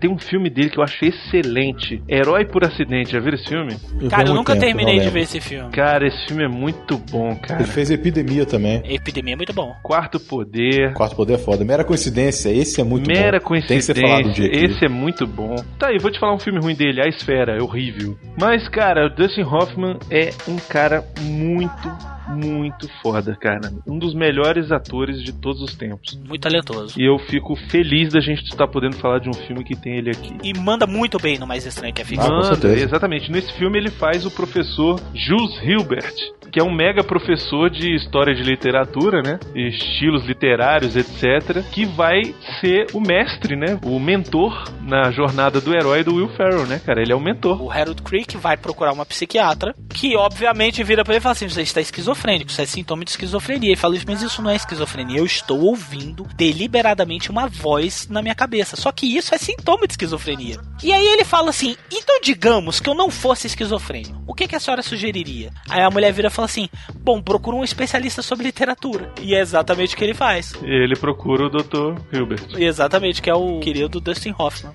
Tem um filme dele que eu achei excelente. Herói por Acidente. Já viram esse filme? Cara, eu nunca terminei de ver esse filme. Cara, esse filme é muito bom, cara. Ele fez Epidemia também. Epidemia é muito bom. Quarto Poder. Quarto Poder é foda. Mera coincidência, esse é muito Mera bom. coincidência. Tem que ser falado um dia aqui. Esse é muito bom. Tá aí, vou te falar um filme ruim dele, A Esfera, é horrível. Mas, cara, o Dustin Hoffman é um cara muito, muito foda, cara. Um dos melhores atores de todos os tempos. Muito talentoso. E eu fico feliz da gente estar podendo falar de um filme que tem ele aqui. E manda muito bem no Mais Estranho que é ficção. Ah, com Manda, certeza. exatamente. Nesse filme ele faz o professor Jules Hilbert, que é um mega professor de história de literatura, né? Estilos literários, etc. Que vai ser o mestre, né? O mentor na jornada do herói do Will Ferrell, né, cara? Ele é o mentor. O Harold Creek vai procurar uma psiquiatra que, obviamente, vira pra ele e fala assim: você está esquizofrênico, isso é sintoma de esquizofrenia. Ele fala isso, mas isso não é esquizofrenia. Eu estou ouvindo deliberadamente uma voz na minha cabeça. Só que isso é sintoma de esquizofrenia. E aí ele fala assim: então digamos que eu não fosse esquizofrênico, o que, que a senhora sugeriria? Aí a mulher vira e fala assim: bom, procura um especialista sobre literatura. E é exatamente o que ele faz. Ele procura o Dr. Hilbert. Exatamente, que é o querido Dustin Hoffman.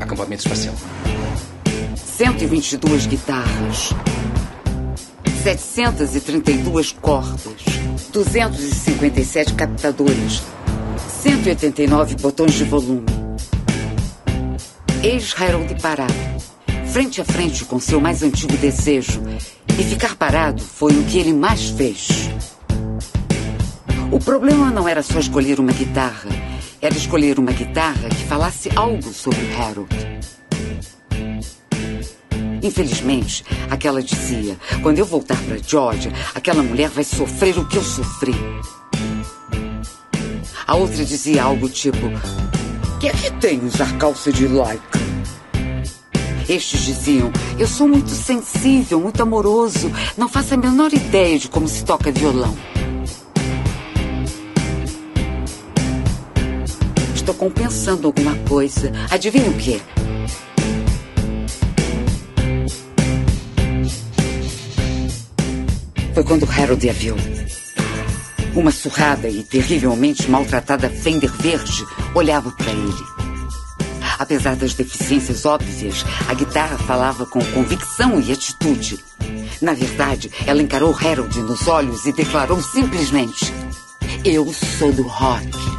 Acampamento espacial. 122 guitarras, 732 cordas, 257 captadores, 189 botões de volume. Eis Harold parado, frente a frente com seu mais antigo desejo, e ficar parado foi o que ele mais fez. O problema não era só escolher uma guitarra, era escolher uma guitarra que falasse algo sobre Harold. Infelizmente, aquela dizia: quando eu voltar para Georgia, aquela mulher vai sofrer o que eu sofri. A outra dizia algo tipo: que é que tem usar calça de lycra? Estes diziam: Eu sou muito sensível, muito amoroso. Não faço a menor ideia de como se toca violão. Estou compensando alguma coisa. Adivinha o que? Foi quando Harold a viu. Uma surrada e terrivelmente maltratada Fender Verde olhava para ele. Apesar das deficiências óbvias, a guitarra falava com convicção e atitude. Na verdade, ela encarou Harold nos olhos e declarou simplesmente: Eu sou do rock.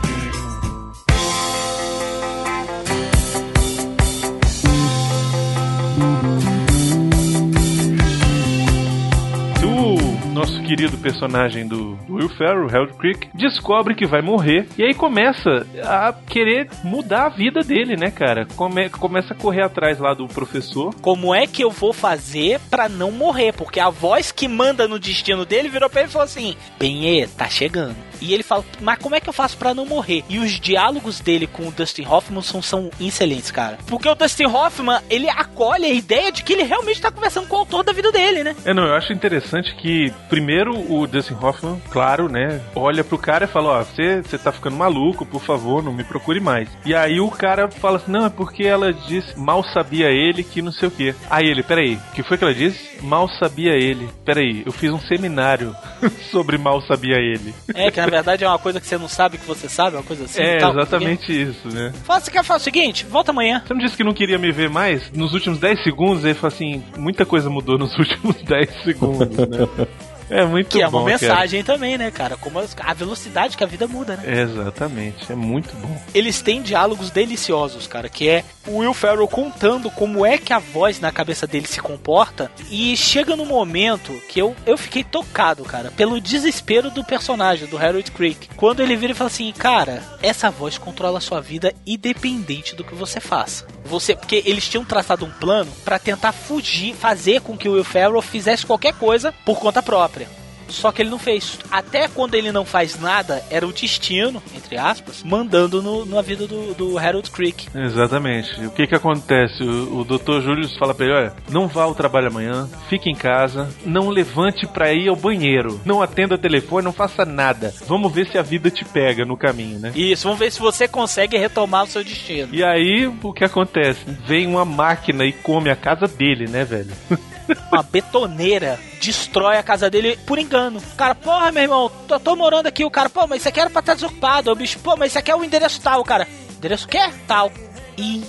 Querido personagem do, Will Ferrell, Harold Crick, descobre que vai morrer e aí começa a querer mudar a vida dele, né, cara? Come- começa a correr atrás lá do professor. Como é que eu vou fazer pra não morrer? Porque a voz que manda no destino dele virou pra ele e falou assim: Benê, tá chegando. E ele fala, mas como é que eu faço pra não morrer? E os diálogos dele com o Dustin Hoffman são, são excelentes, cara. Porque o Dustin Hoffman, ele acolhe a ideia de que ele realmente tá conversando com o autor da vida dele, né? É, não, eu acho interessante que, primeiro, o Dustin Hoffman, claro, né, olha pro cara e fala, ó, você, você tá ficando maluco, por favor, não me procure mais. E aí o cara fala assim, não, é porque ela disse, mal sabia ele que não sei o quê. Aí ele, peraí, o que foi que ela disse? Mal sabia ele. Peraí, eu fiz um seminário sobre mal sabia ele. É, que na verdade é uma coisa que você não sabe que você sabe, uma coisa assim. É, tal. exatamente isso, né? Fala, você quer fazer o seguinte, volta amanhã. Você não disse que não queria me ver mais? Nos últimos 10 segundos, ele falou assim: muita coisa mudou nos últimos 10 segundos, né? É muito Que é bom. uma cara. mensagem também, né, cara? Como a velocidade que a vida muda, né? Exatamente, é muito bom. Eles têm diálogos deliciosos, cara, que é o Will Ferrell contando como é que a voz na cabeça dele se comporta e chega no momento que eu, eu fiquei tocado, cara, pelo desespero do personagem, do Harold Creek. Quando ele vira e fala assim, cara, essa voz controla a sua vida independente do que você faça. Você, porque eles tinham traçado um plano pra tentar fugir, fazer com que o Will Ferrell fizesse qualquer coisa por conta própria. Só que ele não fez. Até quando ele não faz nada, era o destino, entre aspas, mandando no, na vida do, do Harold Creek. Exatamente. O que que acontece? O, o Dr. Júlio fala pra ele: olha, não vá ao trabalho amanhã, fique em casa, não levante pra ir ao banheiro, não atenda telefone, não faça nada. Vamos ver se a vida te pega no caminho, né? Isso, vamos ver se você consegue retomar o seu destino. E aí, o que acontece? Vem uma máquina e come a casa dele, né, velho? Uma betoneira destrói a casa dele por engano. O cara, porra, meu irmão, tô, tô morando aqui. O cara, pô, mas isso aqui era pra estar desocupado. O bicho, pô, mas isso aqui é o endereço tal. O cara, endereço quê? Tal. E.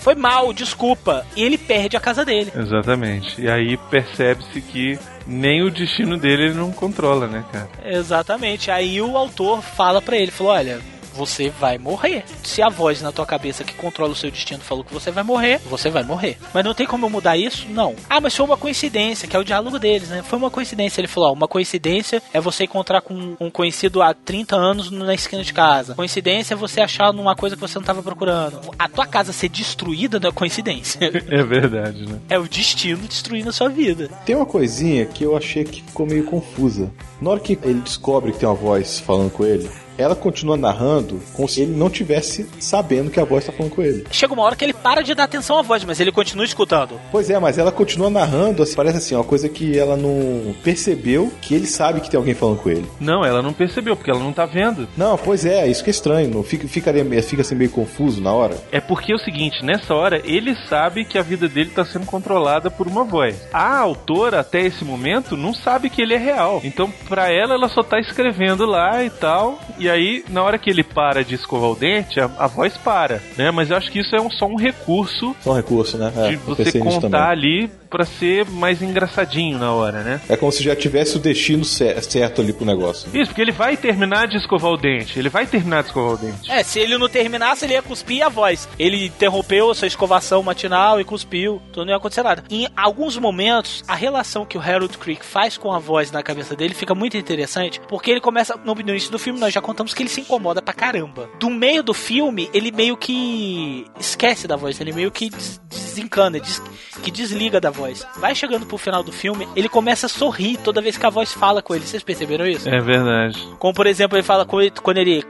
Foi mal, desculpa. E ele perde a casa dele. Exatamente. E aí percebe-se que nem o destino dele ele não controla, né, cara? Exatamente. Aí o autor fala pra ele, falou, olha, você vai morrer. Se a voz na tua cabeça que controla o seu destino falou que você vai morrer, você vai morrer. Mas não tem como eu mudar isso? Não. Ah, mas foi uma coincidência, que é o diálogo deles, né? Foi uma coincidência. Ele falou, ó, uma coincidência é você encontrar com um conhecido há 30 anos na esquina de casa. Coincidência é você achar numa coisa que você não estava procurando. A tua casa ser destruída não é coincidência. É verdade, né? é o destino destruindo a sua vida. Tem uma coisinha que eu achei que ficou meio confusa. Na hora que ele descobre que tem uma voz falando com ele, ela continua narrando como se ele não tivesse sabendo que a voz está falando com ele. Chega uma hora que ele para de dar atenção à voz, mas ele continua escutando. Pois é, mas ela continua narrando, assim, parece assim, uma coisa que ela não percebeu que ele sabe que tem alguém falando com ele. Não, ela não percebeu, porque ela não tá vendo. Não, pois é, isso que é estranho. Não fica, ficaria, fica assim meio confuso na hora. É porque é o seguinte, nessa hora ele sabe que a vida dele tá sendo controlada por uma voz. A autora, até esse momento, não sabe que ele é real. Então, pra ela, ela só tá escrevendo lá e tal. E aí, na hora que ele para de escovar o dente, a, a voz para, né? Mas eu acho que isso é um- só um recurso Só um recurso, né? É, de você contar ali pra ser mais engraçadinho na hora, né? É como se já tivesse o destino cer- certo ali pro negócio. Isso, porque ele vai terminar de escovar o dente. Ele vai terminar de escovar o dente. É, se ele não terminasse, ele ia cuspir a voz. Ele interrompeu a sua escovação matinal e cuspiu, então não ia acontecer nada. Em alguns momentos, a relação que o Harold Creek faz com a voz na cabeça dele fica muito interessante, porque ele começa, no no início do filme, nós já contamos que ele se incomoda pra caramba. Do meio do filme, ele meio que esquece da voz. Ele meio que des- desencana, des- que desliga da voz. Vai chegando pro final do filme, ele começa a sorrir toda vez que a voz fala com ele. Vocês perceberam isso? É verdade. Como, por exemplo, ele fala quando ele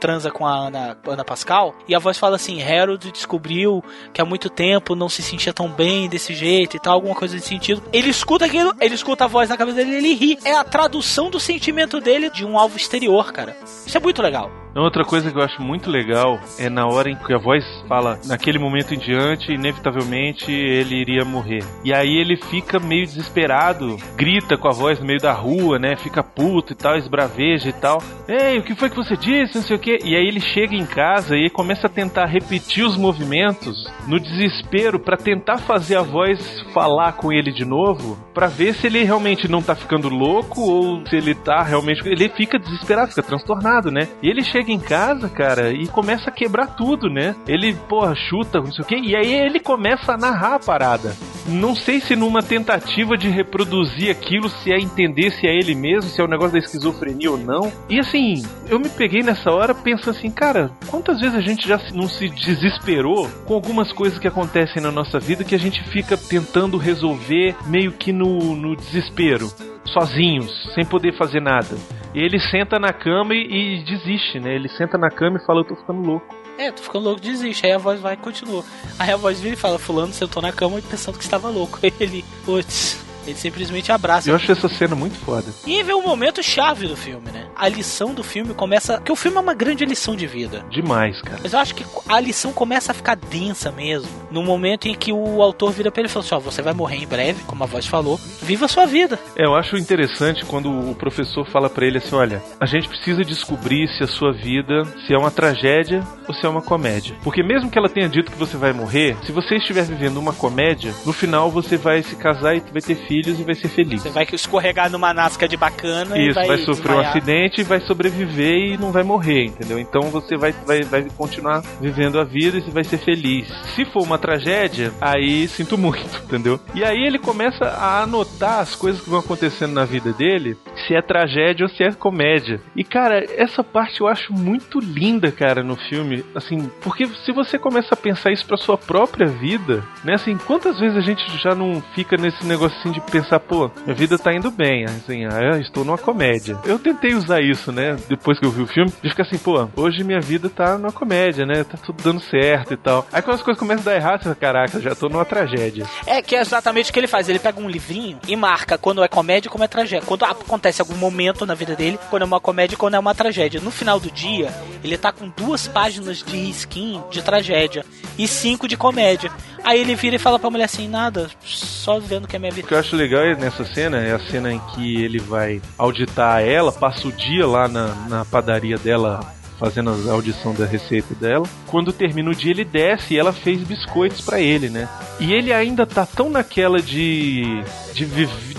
transa com a Ana, Ana Pascal, e a voz fala assim: Harold descobriu que há muito tempo não se sentia tão bem desse jeito e tal, alguma coisa nesse sentido. Ele escuta aquilo, ele escuta a voz na cabeça dele e ele ri. É a tradução do sentimento dele de um alvo exterior, cara. Isso é muito legal. Outra coisa que eu acho muito legal é na hora em que a voz fala, naquele momento em diante, inevitavelmente ele iria morrer. E aí ele fica meio desesperado, grita com a voz no meio da rua, né? Fica puto e tal, esbraveja e tal. Ei, o que foi que você disse? Não sei o quê. E aí ele chega em casa e começa a tentar repetir os movimentos no desespero para tentar fazer a voz falar com ele de novo, para ver se ele realmente não tá ficando louco ou se ele tá realmente. Ele fica desesperado, fica transtornado, né? E ele chega em casa, cara, e começa a quebrar tudo, né? Ele, porra, chuta, não sei o quê, e aí ele começa a narrar a parada. Não sei se numa tentativa de reproduzir aquilo, se é entender se é ele mesmo, se é o negócio da esquizofrenia ou não. E assim, eu me peguei nessa hora pensando assim, cara, quantas vezes a gente já não se desesperou com algumas coisas que acontecem na nossa vida que a gente fica tentando resolver meio que no, no desespero, sozinhos, sem poder fazer nada. E ele senta na cama e, e desiste, né? Ele senta na cama e fala, eu tô ficando louco. É, tô ficando louco, desiste. Aí a voz vai e continua. Aí a voz vira e fala: Fulano sentou na cama pensando que estava louco. Aí ele, putz, ele simplesmente abraça. Eu acho essa cena muito foda. E vem o momento chave do filme, né? A lição do filme começa. Porque o filme é uma grande lição de vida. Demais, cara. Mas eu acho que a lição começa a ficar densa mesmo. No momento em que o autor vira pra ele e fala assim: Ó, você vai morrer em breve, como a voz falou. Viva a sua vida. É, eu acho interessante quando o professor fala pra ele assim: olha, a gente precisa descobrir se a sua vida se é uma tragédia ou se é uma comédia. Porque mesmo que ela tenha dito que você vai morrer, se você estiver vivendo uma comédia, no final você vai se casar e vai ter filhos e vai ser feliz. Você vai escorregar numa nasca de bacana e Isso, vai, vai, sofrer um desmaiar. acidente, vai sobreviver e não vai morrer, entendeu? Então você vai, vai, vai continuar vivendo a vida e você vai ser feliz. Se for uma tragédia, aí sinto muito, entendeu? E aí ele começa a anotar as coisas que vão acontecendo na vida dele, se é tragédia ou se é comédia. E cara, essa parte eu acho muito linda, cara, no filme, assim, porque se você começa a pensar isso pra sua própria vida, né, assim, quantas vezes a gente já não fica nesse negócio assim de pensar, pô, minha vida tá indo bem, assim, ah, eu estou numa comédia. Eu tentei usar isso, né, depois que eu vi o filme, de ficar assim, pô, hoje minha vida tá numa comédia, né, tá tudo dando certo e tal. Aí quando as coisas começam a dar errado, você caraca, já tô numa tragédia. É que é exatamente o que ele faz. Ele pega um livrinho e marca quando é comédia e como é tragédia. Quando acontece algum momento na vida dele, quando é uma comédia e quando é uma tragédia. No final do dia, ele tá com duas páginas de risquinho de tragédia e cinco de comédia. Aí ele vira e fala pra mulher assim: nada, só vendo que é minha O vida. que eu acho legal nessa cena é a cena em que ele vai auditar ela, passa o dia lá na, na padaria dela fazendo a audição da receita dela. Quando termina o dia, ele desce e ela fez biscoitos pra ele, né? E ele ainda tá tão naquela de de,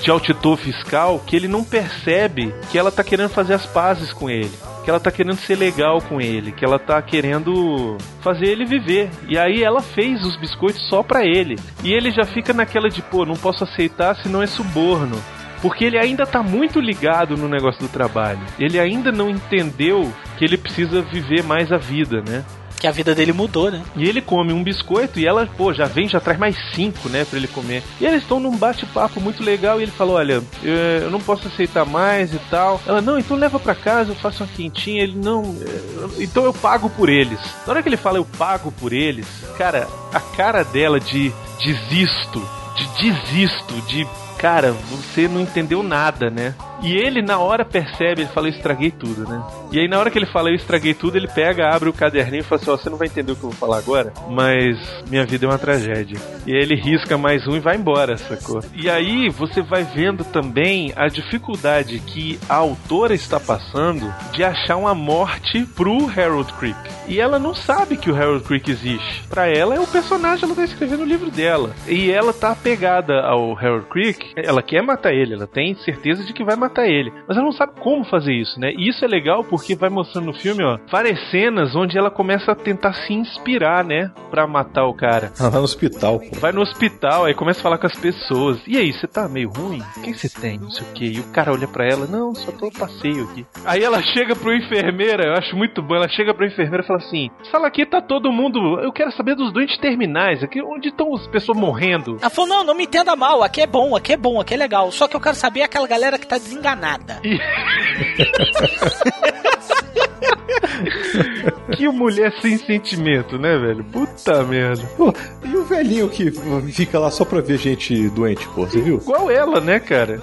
de auditor fiscal que ele não percebe que ela tá querendo fazer as pazes com ele. Que ela tá querendo ser legal com ele, que ela tá querendo fazer ele viver. E aí ela fez os biscoitos só pra ele. E ele já fica naquela de, pô, não posso aceitar senão é suborno. Porque ele ainda tá muito ligado no negócio do trabalho. Ele ainda não entendeu que ele precisa viver mais a vida, né? Que a vida dele mudou, né? E ele come um biscoito e ela, pô, já vem, já traz mais cinco, né, pra ele comer. E eles estão num bate-papo muito legal e ele falou: Olha, eu, eu não posso aceitar mais e tal. Ela, não, então leva pra casa, eu faço uma quentinha. Ele, não, é, então eu pago por eles. Na hora que ele fala eu pago por eles, cara, a cara dela de desisto, de desisto, de cara, você não entendeu nada, né? E ele na hora percebe, ele fala, eu estraguei tudo, né? E aí na hora que ele fala, eu estraguei tudo, ele pega, abre o caderninho e fala assim, ó, você não vai entender o que eu vou falar agora, mas minha vida é uma tragédia. E aí ele risca mais um e vai embora, sacou? E aí você vai vendo também a dificuldade que a autora está passando de achar uma morte pro Harold Creek. E ela não sabe que o Harold Creek existe. Pra ela é o personagem, ela tá escrevendo o livro dela. E ela tá apegada ao Harold Creek, ela quer matar ele, ela tem certeza de que vai matar matar ele. Mas ela não sabe como fazer isso, né? E isso é legal porque vai mostrando no filme, ó, várias cenas onde ela começa a tentar se inspirar, né? Pra matar o cara. Ela vai no hospital, pô. Vai no hospital, aí começa a falar com as pessoas. E aí, você tá meio ruim? O que você tem? Não sei o quê. E o cara olha pra ela, não, só tô a passeio aqui. Aí ela chega pro enfermeira, eu acho muito bom, ela chega pro enfermeira e fala assim: sala aqui tá todo mundo. Eu quero saber dos doentes terminais. Aqui onde estão as pessoas morrendo. Ela falou, não, não me entenda mal, aqui é bom, aqui é bom, aqui é legal. Só que eu quero saber aquela galera que tá desenganada. Que mulher sem sentimento, né, velho? Puta merda. Pô, e o velhinho que fica lá só pra ver gente doente, pô, você viu? Igual ela, né, cara?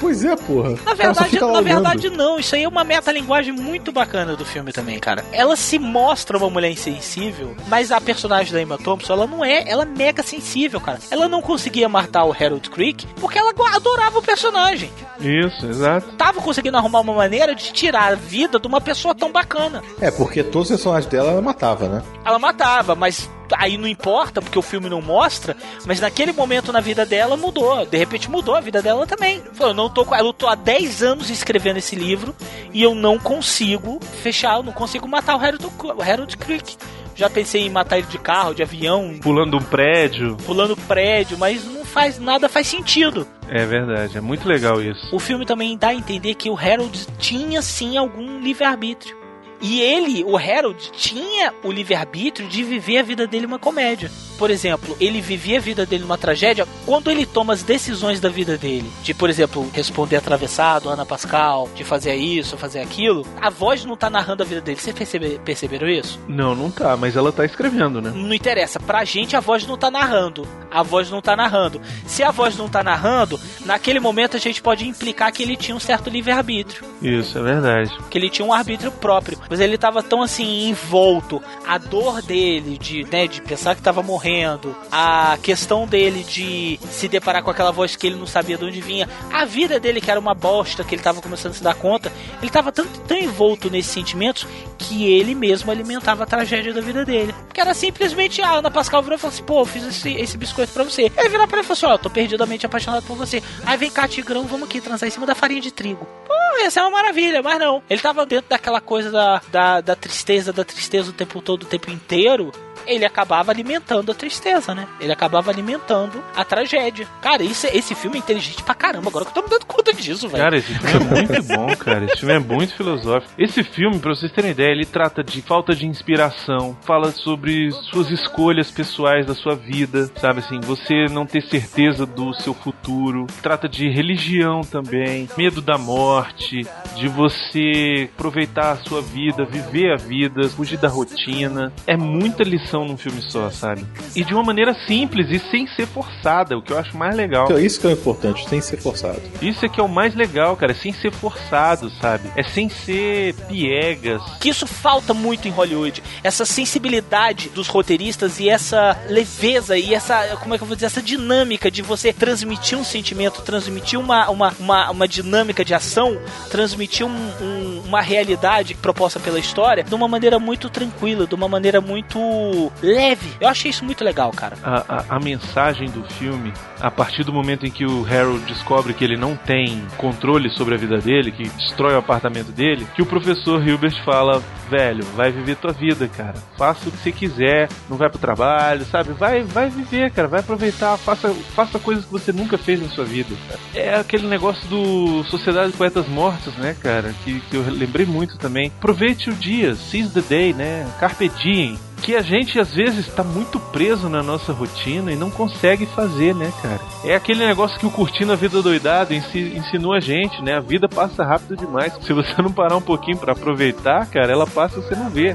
Pois é, porra. Na verdade, na verdade não. Isso aí é uma metalinguagem muito bacana do filme também, cara. Ela se mostra uma mulher insensível, mas a personagem da Emma Thompson, ela não é, ela é mega sensível, cara. Ela não conseguia matar o Harold Creek porque ela adorava o personagem. Isso, exato. Tava conseguindo arrumar uma maneira de tirar a vida de uma pessoa tão bacana. É, porque todos os personagens dela ela matava, né? Ela matava, mas aí não importa, porque o filme não mostra, mas naquele momento na vida dela mudou. De repente mudou a vida dela também. Eu não tô, com- eu tô há 10 anos escrevendo esse livro e eu não consigo fechar, eu não consigo matar o Harold, o Harold Creek. Já pensei em matar ele de carro, de avião, Pulando um prédio. pulando prédio, mas não faz nada faz sentido. É verdade, é muito legal isso. O filme também dá a entender que o Harold tinha sim algum livre-arbítrio. E ele, o Harold, tinha o livre-arbítrio de viver a vida dele uma comédia. Por exemplo, ele vivia a vida dele numa tragédia quando ele toma as decisões da vida dele. De, por exemplo, responder atravessado, Ana Pascal, de fazer isso, fazer aquilo. A voz não tá narrando a vida dele. Vocês percebe- perceberam isso? Não, não tá, mas ela tá escrevendo, né? Não interessa, pra gente a voz não tá narrando. A voz não tá narrando. Se a voz não tá narrando, naquele momento a gente pode implicar que ele tinha um certo livre-arbítrio. Isso, é verdade. Que ele tinha um arbítrio próprio. Mas ele tava tão assim, envolto. A dor dele de, né, de pensar que tava morrendo. A questão dele de se deparar com aquela voz que ele não sabia de onde vinha. A vida dele, que era uma bosta, que ele tava começando a se dar conta. Ele tava tão, tão envolto nesses sentimentos que ele mesmo alimentava a tragédia da vida dele. Que era simplesmente a Ana Pascal virou e falou assim: pô, fiz esse, esse biscoito pra você. Ele virou pra ele e falou assim: ó, eu tô perdidamente apaixonado por você. Aí vem cá, Tigrão, vamos aqui transar em cima da farinha de trigo. Pô, ia ser uma maravilha, mas não. Ele tava dentro daquela coisa da, da, da tristeza, da tristeza o tempo todo, o tempo inteiro. Ele acabava alimentando a tristeza, né? Ele acabava alimentando a tragédia. Cara, isso, esse filme é inteligente pra caramba. Agora que eu tô me dando conta disso, velho. Cara, esse filme é muito bom, cara. Esse filme é muito filosófico. Esse filme, pra vocês terem ideia, ele trata de falta de inspiração, fala sobre suas escolhas pessoais da sua vida, sabe assim, você não ter certeza do seu futuro. Trata de religião também, medo da morte, de você aproveitar a sua vida, viver a vida, fugir da rotina. É muita lição num filme só, sabe? E de uma maneira simples e sem ser forçada, o que eu acho mais legal. Então, isso que é o importante, sem ser forçado. Isso é que é o mais legal, cara, é sem ser forçado, sabe? É sem ser piegas. que isso falta muito em Hollywood. Essa sensibilidade dos roteiristas e essa leveza e essa, como é que eu vou dizer, essa dinâmica de você transmitir um sentimento, transmitir uma, uma, uma, uma dinâmica de ação, transmitir um- um- uma realidade proposta pela história de uma maneira muito tranquila, de uma maneira muito leve. Eu achei isso muito legal, cara. A, a, a mensagem do filme, a partir do momento em que o Harold descobre que ele não tem controle sobre a vida dele, que destrói o apartamento dele, que o professor Hilbert fala: velho, vai viver tua vida, cara. Faça o que você quiser, não vai pro trabalho, sabe? Vai, vai viver, cara. Vai aproveitar, faça, faça coisas que você nunca fez na sua vida. É aquele negócio do Sociedade de Poetas Mortos, né, cara? Que, que eu lembrei muito também. Aproveite o dia, seize the day, né? Carpe diem que a gente às vezes está muito preso na nossa rotina e não consegue fazer, né, cara? É aquele negócio que o Curtindo a Vida Doidado ensi- ensinou a gente, né? A vida passa rápido demais. Se você não parar um pouquinho para aproveitar, cara, ela passa e você não vê.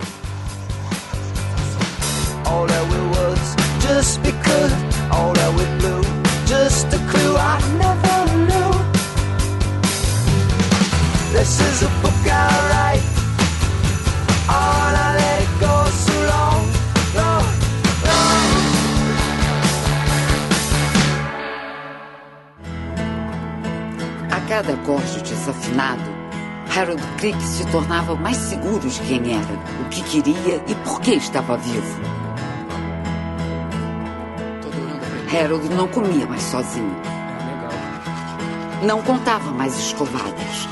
This is a book I write. Cada acorde desafinado, Harold Crick se tornava mais seguro de quem era, o que queria e por que estava vivo. Harold não comia mais sozinho. não contava mais escovadas.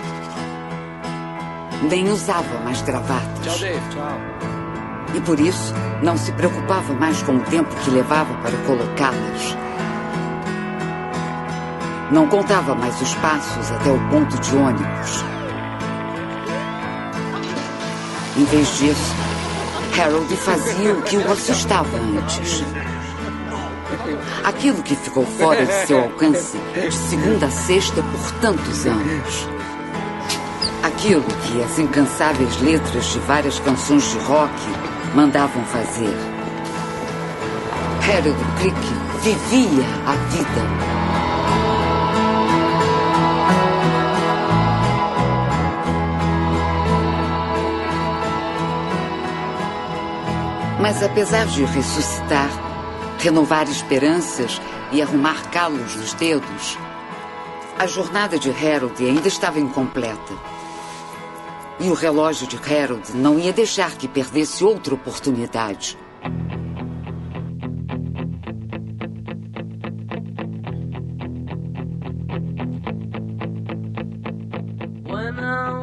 Nem usava mais gravatas. Tchau, Dave. Tchau. E por isso, não se preocupava mais com o tempo que levava para colocá-las. Não contava mais os passos até o ponto de ônibus. Em vez disso, Harold fazia o que o assustava antes. Aquilo que ficou fora de seu alcance de segunda a sexta por tantos anos. Aquilo que as incansáveis letras de várias canções de rock mandavam fazer. Harold Crick vivia a vida. Mas apesar de ressuscitar, renovar esperanças e arrumar calos nos dedos, a jornada de Harold ainda estava incompleta. E o relógio de Harold não ia deixar que perdesse outra oportunidade.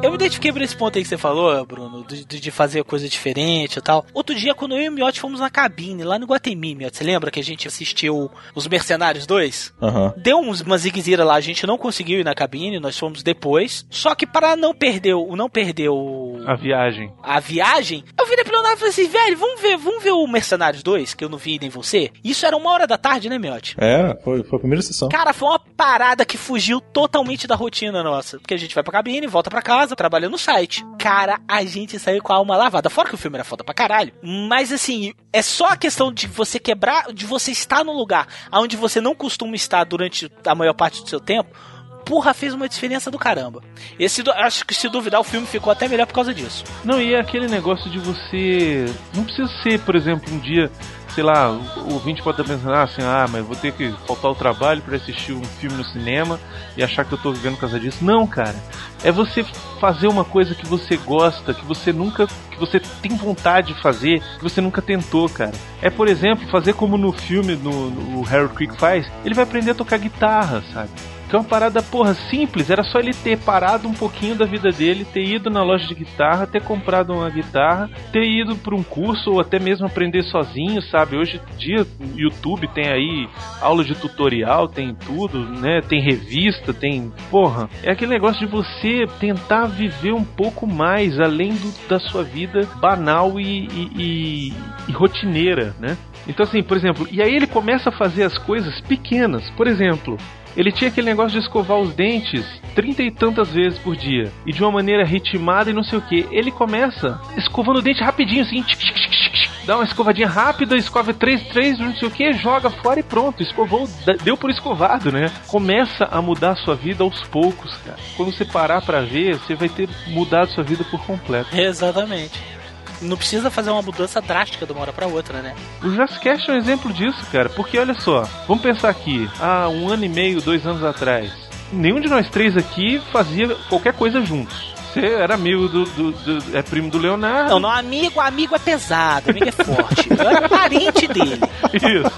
Eu me identifiquei por esse ponto aí que você falou, Bruno, de, de- fazer coisa diferente e tal. Outro dia, quando eu e o Miotti fomos na cabine, lá no Guatemi, Miotti, você lembra que a gente assistiu Os Mercenários 2? Aham. Deu uns, uma zigue lá, a gente não conseguiu ir na cabine, nós fomos depois. Só que para não perder, o- não perder o, A viagem. a viagem, eu virei pro Leonardo e falei assim, velho, vamos ver, vamos ver o Mercenários 2, que eu não vi nem você. Isso era uma hora da tarde, né, Miotti? Era, foi, foi a primeira sessão. Cara, foi uma parada que fugiu totalmente da rotina nossa. Porque a gente vai pra cabine, volta pra casa, trabalha no site. Cara, a gente saiu com a alma lavada. Fora que o filme era foda pra caralho. Mas assim, é só a questão de você quebrar, de você estar num lugar onde você não costuma estar durante a maior parte do seu tempo. Porra, fez uma diferença do caramba. Esse, acho que se duvidar, o filme ficou até melhor por causa disso. Não, e é aquele negócio de você. Não precisa ser, por exemplo, um dia, sei lá, o ouvinte pode estar pensando ah, assim, ah, mas vou ter que faltar o trabalho para assistir um filme no cinema e achar que eu tô vivendo por causa disso. Não, cara. É você fazer uma coisa que você gosta, que você nunca. que você tem vontade de fazer, que você nunca tentou, cara. É, por exemplo, fazer como no filme no, Harold Creek faz, ele vai aprender a tocar guitarra, sabe? Que é uma parada, porra, simples. Era só ele ter parado um pouquinho da vida dele, ter ido na loja de guitarra, ter comprado uma guitarra, ter ido para um curso ou até mesmo aprender sozinho, sabe? Hoje em dia, YouTube tem aí aula de tutorial, tem tudo, né? Tem revista, tem. Porra, é aquele negócio de você tentar viver um pouco mais além do- da sua vida banal e, e- e- e rotineira, né? Então, assim, por exemplo, e aí ele começa a fazer as coisas pequenas. Por exemplo, ele tinha aquele negócio de escovar os dentes trinta e tantas vezes por dia. E de uma maneira ritmada e não sei o que. Ele começa escovando o dente rapidinho, assim. tchic, tchic, tchic, Dá uma escovadinha rápida, escova três, três, não sei o que, joga fora e pronto. Escovou, deu por escovado, né? Começa a mudar a sua vida aos poucos, cara. Quando você parar pra ver, você vai ter mudado sua vida por completo. Exatamente. Não precisa fazer uma mudança drástica de uma hora pra outra, né? O Jazzcast é um exemplo disso, cara. Porque olha só, vamos pensar aqui, há um ano e meio, dois anos atrás, nenhum de nós três aqui fazia qualquer coisa juntos. Você era amigo do, do- do- é primo do Leonardo. Não, não, amigo, amigo é pesado, amigo é forte. Eu era parente dele. Isso.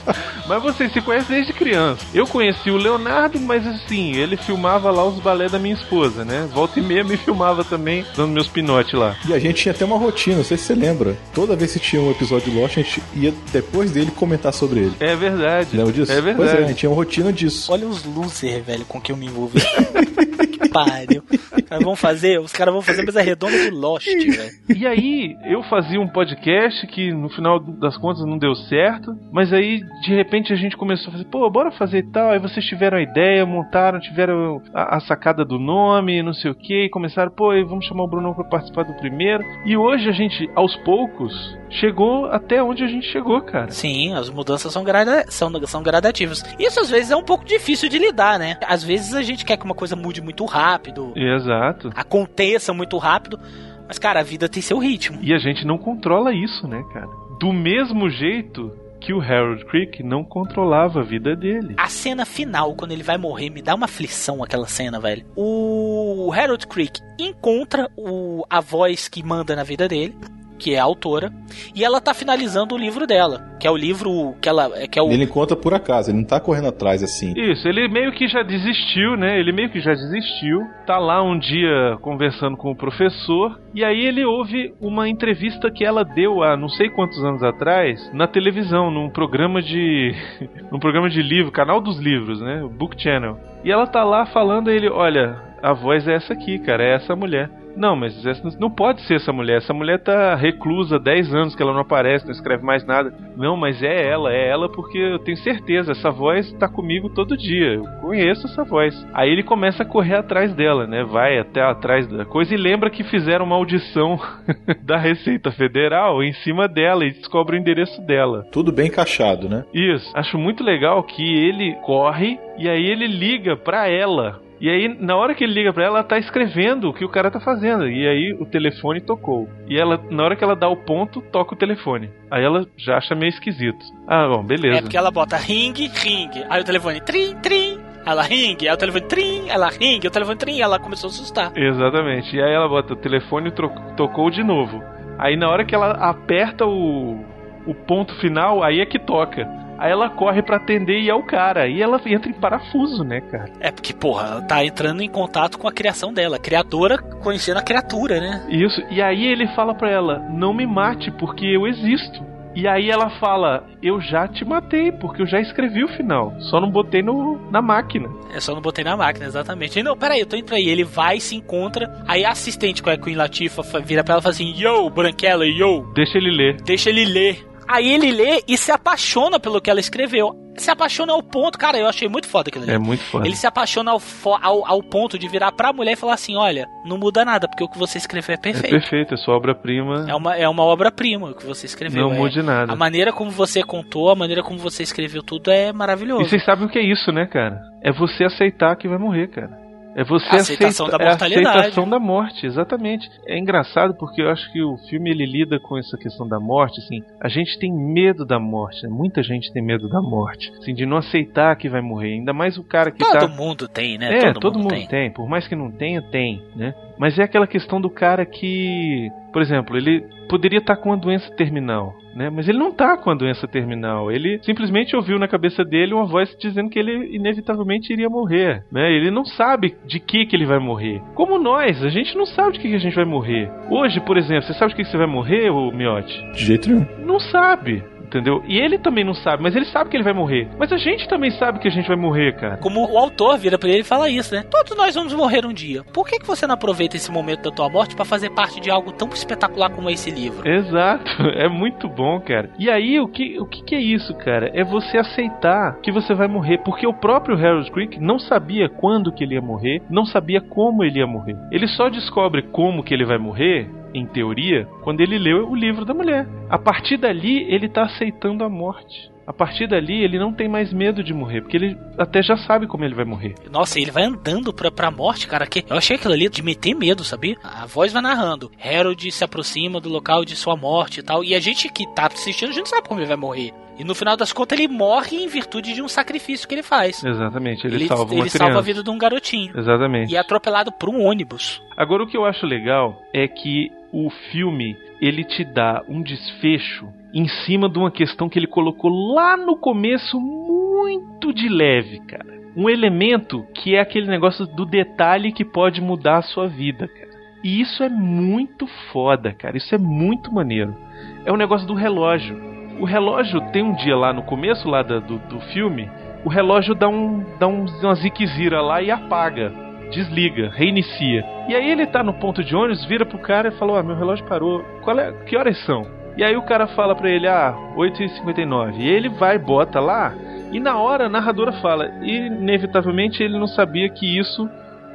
Mas vocês se conhecem desde criança. Eu conheci o Leonardo, mas assim, ele filmava lá os balé da minha esposa, né? Volta e meia me filmava também, dando meus pinotes lá. E a gente tinha até uma rotina, não sei se você lembra. Toda vez que tinha um episódio de Lost, a gente ia depois dele comentar sobre ele. É verdade. Lembra disso? É Pois é, verdade. a gente tinha uma rotina disso. Olha os loser, velho, com que eu me envolvi. pariu. Os caras vão fazer, os caras vão fazer mesa redonda de Lost, velho. E aí, eu fazia um podcast que no final das contas não deu certo, mas aí de repente a gente começou a fazer, pô, bora fazer tal. Aí vocês tiveram a ideia, montaram, tiveram a, a sacada do nome, não sei o que, e começaram, pô, vamos chamar o Bruno pra participar do primeiro. E hoje a gente, aos poucos, chegou até onde a gente chegou, cara. Sim, as mudanças são, grada são, são gradativas. Isso às vezes é um pouco difícil de lidar, né? Às vezes a gente quer que uma coisa mude muito rápido, Exato. aconteça muito rápido, mas cara, a vida tem seu ritmo. E a gente não controla isso, né, cara? Do mesmo jeito que o Harold Crick não controlava a vida dele. A cena final, quando ele vai morrer, me dá uma aflição aquela cena, velho. O Harold Creek encontra o, a voz que manda na vida dele. Que é a autora, e ela tá finalizando o livro dela, que é o livro que ela que é o Ele encontra por acaso, ele não tá correndo atrás assim. Isso, ele meio que já desistiu, né? Ele meio que já desistiu. Tá lá um dia conversando com o professor e aí ele ouve uma entrevista que ela deu há não sei quantos anos atrás na televisão, num programa de num programa de livro, canal dos livros, né? O Book Channel. E ela tá lá falando a ele, olha, a voz é essa aqui, cara, é essa mulher. Não, mas não pode ser essa mulher. Essa mulher tá reclusa há 10 anos que ela não aparece, não escreve mais nada. Não, mas é ela, é ela porque eu tenho certeza, essa voz tá comigo todo dia. Eu conheço essa voz. Aí ele começa a correr atrás dela, né? Vai até atrás da coisa e lembra que fizeram uma audição da Receita Federal em cima dela e descobre o endereço dela. Tudo bem encaixado, né? Isso. Acho muito legal que ele corre e aí ele liga pra ela. E aí, na hora que ele liga pra ela, ela tá escrevendo o que o cara tá fazendo. E aí o telefone tocou. E ela, na hora que ela dá o ponto, toca o telefone. Aí ela já acha meio esquisito. Ah, bom, beleza. É porque ela bota ring, ring. Aí o telefone trim, trim. Ela ring, aí o telefone trim, ela ring, o telefone trim, ela começou a assustar. Exatamente. E aí ela bota o telefone e tocou de novo. Aí na hora que ela aperta o, o ponto final, aí é que toca. Aí ela corre pra atender e é o cara. E ela entra em parafuso, né, cara? É porque, porra, ela tá entrando em contato com a criação dela. A criadora conhecendo a criatura, né? Isso. E aí ele fala pra ela: Não me mate, porque eu existo. E aí ela fala: Eu já te matei, porque eu já escrevi o final. Só não botei no, na máquina. Eu só não botei na máquina, exatamente. E não, peraí, eu tô indo pra aí. Ele vai, se encontra. Aí a assistente com a Queen Latifah fa- vira pra ela e fala assim: Yo, Branquela, yo. Deixa ele ler. Deixa ele ler. Aí ele lê e se apaixona pelo que ela escreveu. Se apaixona ao ponto, cara, eu achei muito foda aquilo ali. É muito foda. Ele se apaixona ao, ao, ao ponto de virar pra mulher e falar assim: Olha, não muda nada, porque o que você escreveu é É perfeito. perfeito, é sua obra-prima. É uma, é uma obra-prima o que você escreveu. Não é- mude nada. A maneira como você contou, a maneira como você escreveu tudo é maravilhoso. E vocês sabem o que é isso, né, cara? É você aceitar que vai morrer, cara. É você A aceitação aceita- da é a mortalidade. aceitação da morte, exatamente. É engraçado porque eu acho que o filme ele lida com essa questão da morte, assim. A gente tem medo da morte, né? Muita gente tem medo da morte, assim, de não aceitar que vai morrer. Ainda mais o cara que Todo tá mundo tem, né? É, todo, todo, mundo, mundo, tem. tem. Por mais que não tenha, tem, né? Mas é aquela questão do cara que, por exemplo, ele poderia estar com uma doença terminal, né? Mas ele não tá com a doença terminal. Ele simplesmente ouviu na cabeça dele uma voz dizendo que ele inevitavelmente iria morrer, né? Ele não sabe de que que ele vai morrer. Como nós, a gente não sabe de que que a gente vai morrer. Hoje, por exemplo, você sabe de que que você vai morrer, ô Miotti? De jeito nenhum. Não sabe. Entendeu? E ele também não sabe, mas ele sabe que ele vai morrer. Mas a gente também sabe que a gente vai morrer, cara. Como o autor vira pra ele e fala isso, né? Todos nós vamos morrer um dia. Por que, que você não aproveita esse momento da tua morte pra fazer parte de algo tão espetacular como esse livro? Exato, é muito bom, cara. E aí, o que, o que, que é isso, cara? É você aceitar que você vai morrer, porque o próprio Harold Creek não sabia quando que ele ia morrer, não sabia como ele ia morrer. Ele só descobre como que ele vai morrer, em teoria, quando ele leu o livro da mulher. A partir dali, ele tá aceitando a morte. A partir dali, ele não tem mais medo de morrer, porque ele até já sabe como ele vai morrer. Nossa, ele vai andando pra, pra morte, cara. Que eu achei aquilo ali de meter medo, sabia? A voz vai narrando. Harold se aproxima do local de sua morte e tal. E a gente que tá assistindo, a gente não sabe como ele vai morrer. E no final das contas, ele morre em virtude de um sacrifício que ele faz. Exatamente, ele, Ele, salva uma ele criança. salva a vida de um garotinho. Exatamente. E é atropelado por um ônibus. Agora o que eu acho legal é que o filme ele te dá um desfecho em cima de uma questão que ele colocou lá no começo muito de leve, cara. Um elemento que é aquele negócio do detalhe que pode mudar a sua vida, cara. E isso é muito foda, cara. Isso é muito maneiro. É o negócio do relógio. O relógio tem um dia lá no começo lá do, do filme, o relógio dá um dá um, uma ziquezira lá e apaga desliga, reinicia. E aí ele tá no ponto de ônibus, vira pro cara e fala: "Ó, meu relógio parou. Qual é? Que horas são?" E aí o cara fala pra ele: "Ah, 8h59". E ele vai, bota lá, e na hora a narradora fala: "Inevitavelmente ele não sabia que isso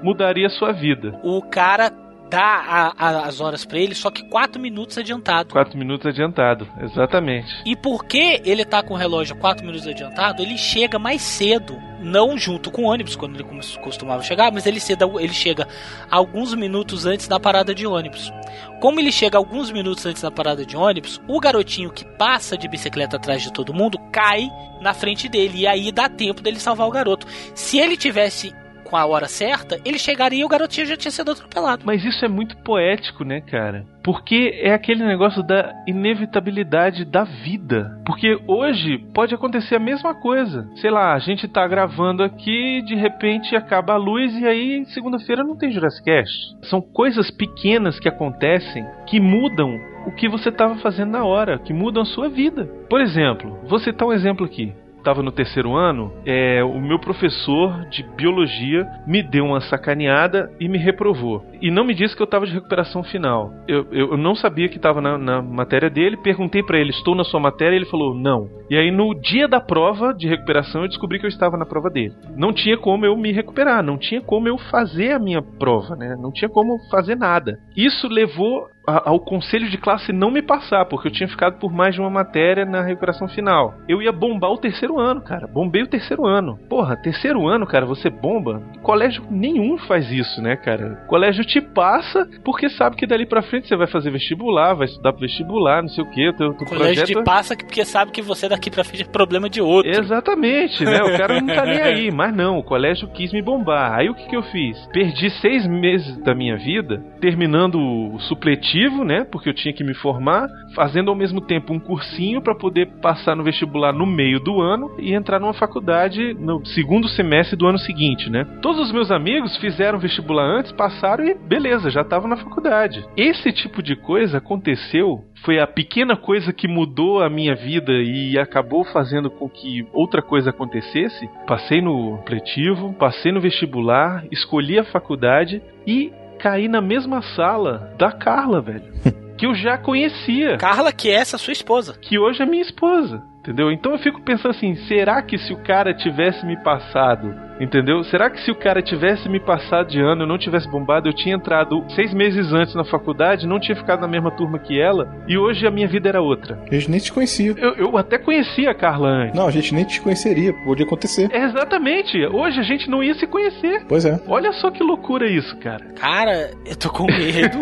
mudaria sua vida". O cara dá a- a- as horas pra ele, só que quatro minutos adiantado. Quatro minutos adiantado, exatamente. E porque ele tá com o relógio 4 minutos adiantado, ele chega mais cedo. Não junto com o ônibus, quando ele cos- costumava chegar, mas ele, cedo, ele chega alguns minutos antes da parada de ônibus. Como ele chega alguns minutos antes da parada de ônibus, o garotinho que passa de bicicleta atrás de todo mundo cai na frente dele. E aí dá tempo dele salvar o garoto. Se ele tivesse com a hora certa, ele chegaria e o garotinho já tinha sido atropelado. Mas isso é muito poético, né, cara? Porque é aquele negócio da inevitabilidade da vida. Porque hoje pode acontecer a mesma coisa. Sei lá, a gente tá gravando aqui, de repente acaba a luz e aí segunda-feira não tem Jurassic Cast. São coisas pequenas que acontecem que mudam o que você estava fazendo na hora, que mudam a sua vida. Por exemplo, vou citar um exemplo aqui estava no terceiro ano, é, o meu professor de biologia me deu uma sacaneada e me reprovou. E não me disse que eu estava de recuperação final. Eu, eu não sabia que estava na, na, matéria dele, perguntei para ele: estou na sua matéria? Ele falou: não. E aí no dia da prova de recuperação eu descobri que eu estava na prova dele. Não tinha como eu me recuperar, não tinha como eu fazer a minha prova, né? Não tinha como fazer nada. Isso levou ao conselho de classe não me passar, porque eu tinha ficado por mais de uma matéria na recuperação final. Eu ia bombar o terceiro ano, cara. Bombei o terceiro ano. Porra, terceiro ano, cara, você bomba? Colégio nenhum faz isso, né, cara? Colégio te passa porque sabe que dali pra frente você vai fazer vestibular, vai estudar pro vestibular, não sei o quê. Teu, teu Colégio projeto... te passa porque sabe que você daqui pra frente é problema de outro. Exatamente, né? O cara não tá nem aí. Mas não, o colégio quis me bombar. Aí o que, que eu fiz? Perdi seis meses da minha vida terminando o supletivo, né? Porque eu tinha que me formar, fazendo ao mesmo tempo um cursinho para poder passar no vestibular no meio do ano e entrar numa faculdade no segundo semestre do ano seguinte, né? Todos os meus amigos fizeram vestibular antes, passaram e beleza, já estavam na faculdade. Esse tipo de coisa aconteceu foi a pequena coisa que mudou a minha vida e acabou fazendo com que outra coisa acontecesse. Passei no supletivo, passei no vestibular, escolhi a faculdade e caí na mesma sala da Carla, velho. que eu já conhecia. Carla, que é essa sua esposa. Que hoje é minha esposa. Entendeu? Então eu fico pensando assim: será que se o cara tivesse me passado, entendeu? Será que se o cara tivesse me passado de ano, eu não tivesse bombado, eu tinha entrado seis meses antes na faculdade, não tinha ficado na mesma turma que ela, e hoje a minha vida era outra? A gente nem te conhecia. Eu, eu até conhecia a Carla antes. Não, a gente nem te conheceria, podia acontecer. É, exatamente. Hoje a gente não ia se conhecer. Pois é. Olha só que loucura isso, cara. Cara, eu tô com medo.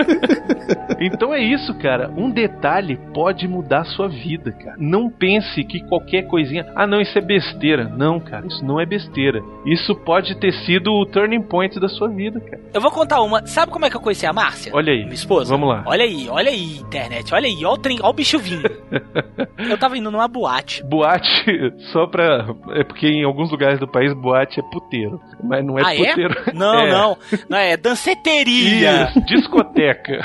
então é isso, cara. Um detalhe pode mudar a sua vida, cara. Não pense que qualquer coisinha. Ah, não, isso é besteira. Não, cara, isso não é besteira. Isso pode ter sido o turning point da sua vida, cara. Eu vou contar uma. Sabe como é que eu conheci a Márcia? Olha aí. Minha esposa? Vamos lá. Olha aí, olha aí, internet. Olha aí, olha o, trem, olha o bicho vindo. eu tava indo numa boate. Boate, só pra. É porque em alguns lugares do país boate é puteiro. Mas não é ah, puteiro. É? Não, é. não. Não é danceteria. Isso, discoteca.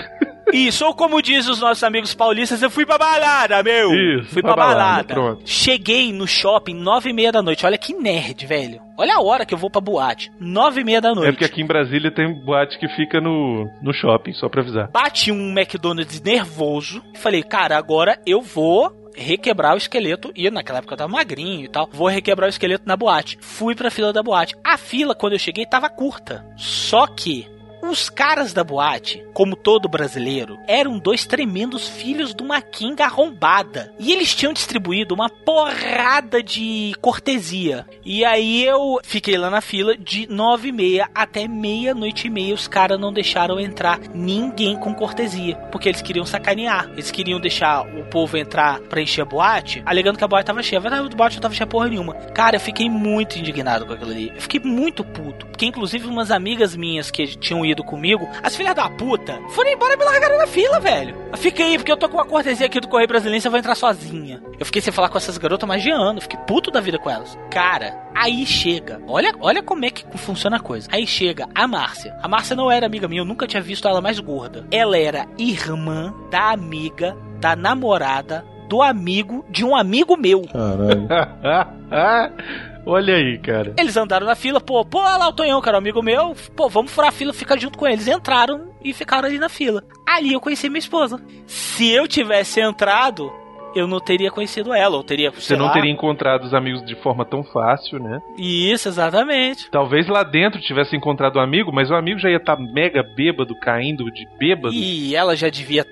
Isso, ou como diz os nossos amigos paulistas, eu fui pra balada, meu! Isso, fui pra, balada. balada. Pronto. Cheguei no shopping nove e meia da noite. Olha que nerd, velho. Olha a hora que eu vou pra boate. Nove e meia da noite. É porque aqui em Brasília tem boate que fica no, no shopping, só pra avisar. Bati um McDonald's nervoso. Falei, cara, agora eu vou requebrar o esqueleto. E naquela época eu tava magrinho e tal. Vou requebrar o esqueleto na boate. Fui pra fila da boate. A fila, quando eu cheguei, tava curta. Só que os caras da boate, como todo brasileiro, eram dois tremendos filhos de uma quinga arrombada. E eles tinham distribuído uma porrada de cortesia. E aí eu fiquei lá na fila de nove e meia até meia-noite e meia. Os caras não deixaram entrar ninguém com cortesia. Porque eles queriam sacanear. Eles queriam deixar o povo entrar pra encher a boate, alegando que a boate tava cheia. Verdade, a boate não tava cheia porra nenhuma. Cara, eu fiquei muito indignado com aquilo ali. Eu fiquei muito puto. Porque inclusive umas amigas minhas que tinham ido comigo, as filhas da puta, foram embora e me largaram na fila, velho. Fica aí, porque eu tô com uma cortesia aqui do Correio Brasileiro, você vai entrar sozinha. Eu fiquei sem falar com essas garotas mais de ano, fiquei puto da vida com elas. Cara, aí chega, olha, olha como é que funciona a coisa. Aí chega a Márcia. A Márcia não era amiga minha, eu nunca tinha visto ela mais gorda. Ela era irmã da amiga, da namorada, do amigo de um amigo meu. Caralho. Olha aí, cara. Eles andaram na fila, pô, pô, olha lá o Tonhão, cara, amigo meu, pô, vamos furar a fila, ficar junto com eles. Entraram e ficaram ali na fila. Ali eu conheci minha esposa. Se eu tivesse entrado, eu não teria conhecido ela, ou teria. Você não lá... teria encontrado os amigos de forma tão fácil, né? Isso, exatamente. Talvez lá dentro tivesse encontrado um amigo, mas o amigo já ia estar tá mega bêbado, caindo de bêbado. E ela já devia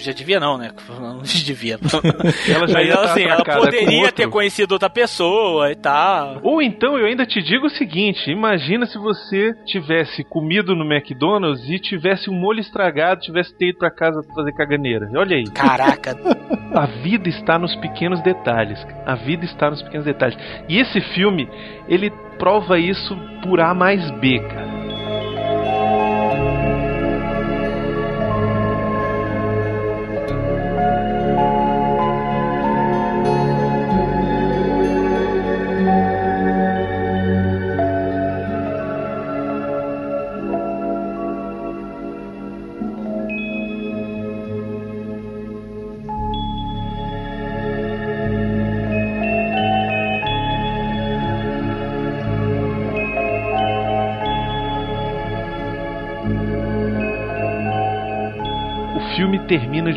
Já devia não, né? Não devia. Ela já Mas ia ela, tá assim, ela atracada com poderia ter conhecido outra pessoa e tal. Ou então eu ainda te digo o seguinte: imagina se você tivesse comido no McDonald's e tivesse um molho estragado, tivesse ter ido pra casa fazer caganeira. Olha aí. Caraca. A vida está nos pequenos detalhes. A vida está nos pequenos detalhes. E esse filme, ele prova isso por A mais B, cara.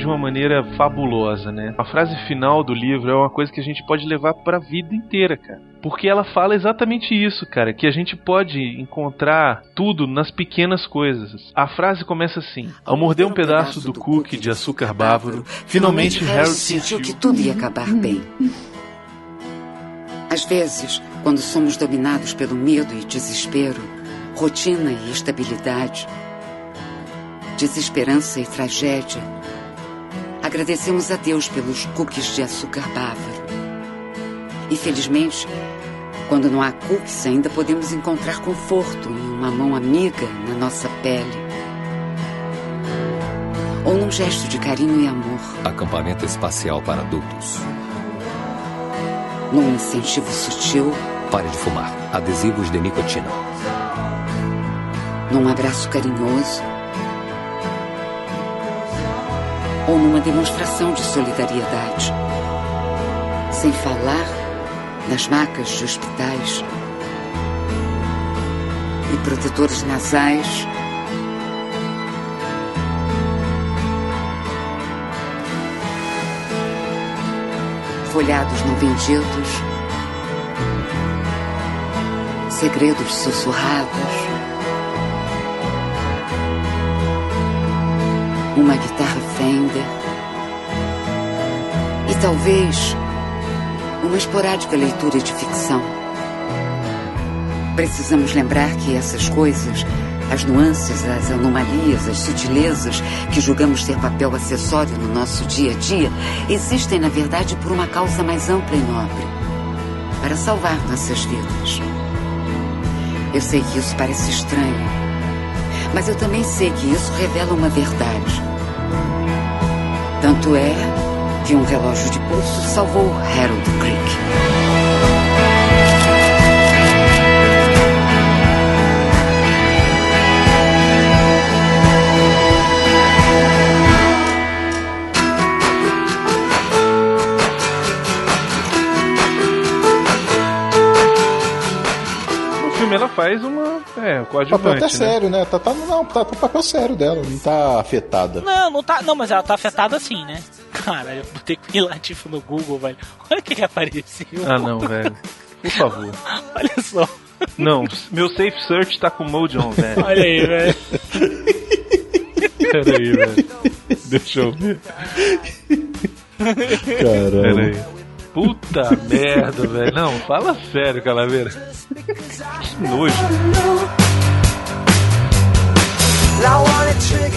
De uma maneira fabulosa, né? A frase final do livro é uma coisa que a gente pode levar pra vida inteira, cara. Porque ela fala exatamente isso, cara, que a gente pode encontrar tudo nas pequenas coisas. A frase começa assim: Ao morder um pedaço do cookie de açúcar bávaro, finalmente Harold sentiu que tudo ia acabar bem. Às vezes, quando somos dominados pelo medo e desespero, rotina e estabilidade, desesperança e tragédia, agradecemos a Deus pelos cookies de açúcar bávaro. E felizmente, quando não há cookies, ainda podemos encontrar conforto em uma mão amiga na nossa pele. Ou num gesto de carinho e amor, Acampamento espacial para adultos. num incentivo sutil, Pare de fumar. Adesivos de nicotina. num abraço carinhoso ou numa demonstração de solidariedade. Sem falar nas macas de hospitais e protetores nasais. Folhados não vendidos, segredos sussurrados. uma guitarra E talvez uma esporádica leitura de ficção. Precisamos lembrar que essas coisas, as nuances, as anomalias, as sutilezas que julgamos ter papel acessório no nosso dia a dia, existem na verdade por uma causa mais ampla e nobre para salvar nossas vidas. Eu sei que isso parece estranho, mas eu também sei que isso revela uma verdade. Tanto é que um relógio de pulso salvou Harold Creek. Faz uma. É, o Papel coadjuvante. até né? sério, né? Tá, tá, não, tá papel sério dela, não tá afetada. Não, não tá. Não, mas ela tá afetada assim, né? Cara, eu botei com Latifo no Google, velho. Olha o que, que apareceu. Ah, não, velho. Por favor. Olha só. Não, meu safe search tá com o Mode on, velho. Olha aí, velho. Pera aí, velho. Deixa eu ver. Caramba. Pera aí. Puta merda, velho. Não, fala sério, Calaveira. Que nojo.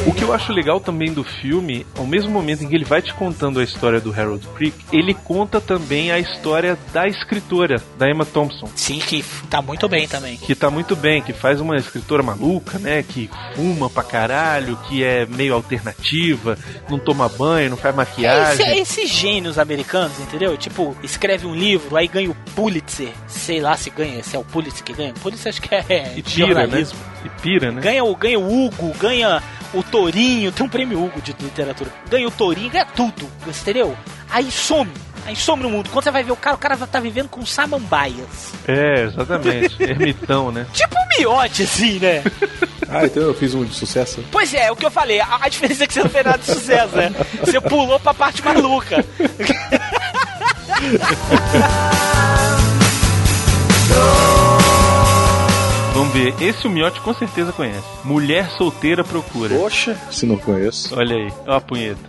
O que eu acho legal também do filme, ao mesmo momento em que ele vai te contando a história do Harold Creek, ele conta também a história da escritora, da Emma Thompson. Sim, que tá muito bem também. Que tá muito bem, que faz uma escritora maluca, né? Que fuma pra caralho, que é meio alternativa, não toma banho, não faz Esse, maquiagem. esses gênios americanos, entendeu? Tipo, escreve um livro, aí ganha o Pulitzer. Sei lá se ganha, se é o Pulitzer que ganha. Pulitzer acho que é E pira, né? jornalismo. E pira, né? Ganha ganha o Hugo, ganha o Torinho, tem um prêmio Hugo de literatura. Ganha o Torinho, ganha tudo, entendeu? Aí some, aí some no mundo. Quando você vai ver o cara, o cara tá vivendo com samambaias. É, exatamente. Ermitão, né? Tipo um miote, assim, né? Ah, então eu fiz um de sucesso? Pois é, é o que eu falei. A, a diferença é que você não fez nada de sucesso, né? Você pulou pra parte maluca. Vamos ver. Esse o Miotti com certeza conhece. Mulher solteira procura. Poxa, se não conheço. Olha aí, ó a punheta.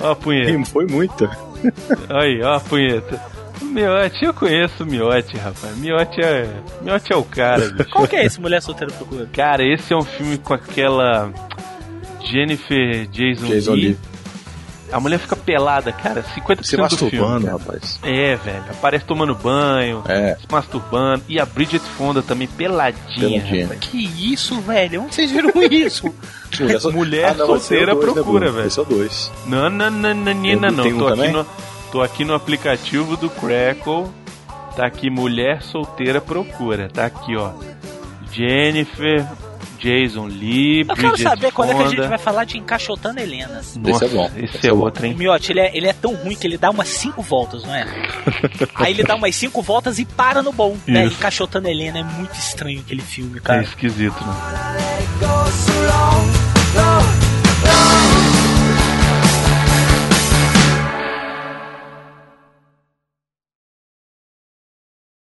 Ó a punheta. Ih, Foi muita. Aí, ó a punheta. O Miotti, eu conheço o Miotti, rapaz. Miotti é. Miotti é o cara, bicho. Qual que é esse Mulher Solteira Procura? Cara, esse é um filme com aquela. Jennifer Jason, Jason Lee. Lee. A mulher fica pelada, cara, 50% Se do masturbando, filme. cara. rapaz. É, velho. Aparece tomando banho, É. se masturbando. E a Bridget Fonda também peladinha. Peladinha. Que isso, velho? Onde vocês viram isso? Mulher, Ah, não, solteira dois, né, procura, Bruno? velho. Esse é o dois. Não, não, não, não, Tem- não. tem um Tô aqui, no, tô aqui no aplicativo do Crackle. Tá aqui, mulher solteira procura. Tá aqui, ó. Jennifer, Jason Lee, Eu Bridget quero saber quando é que a gente vai falar de encaixotando Helenas. Nossa, Esse é bom. Esse, Esse é é outro, O hein? Miotti, ele é, ele é tão ruim que ele dá umas 5 voltas, não é? Aí ele dá umas 5 voltas e para no bom. Né? Encaixotando Helena é muito estranho aquele filme, É cara. esquisito, né?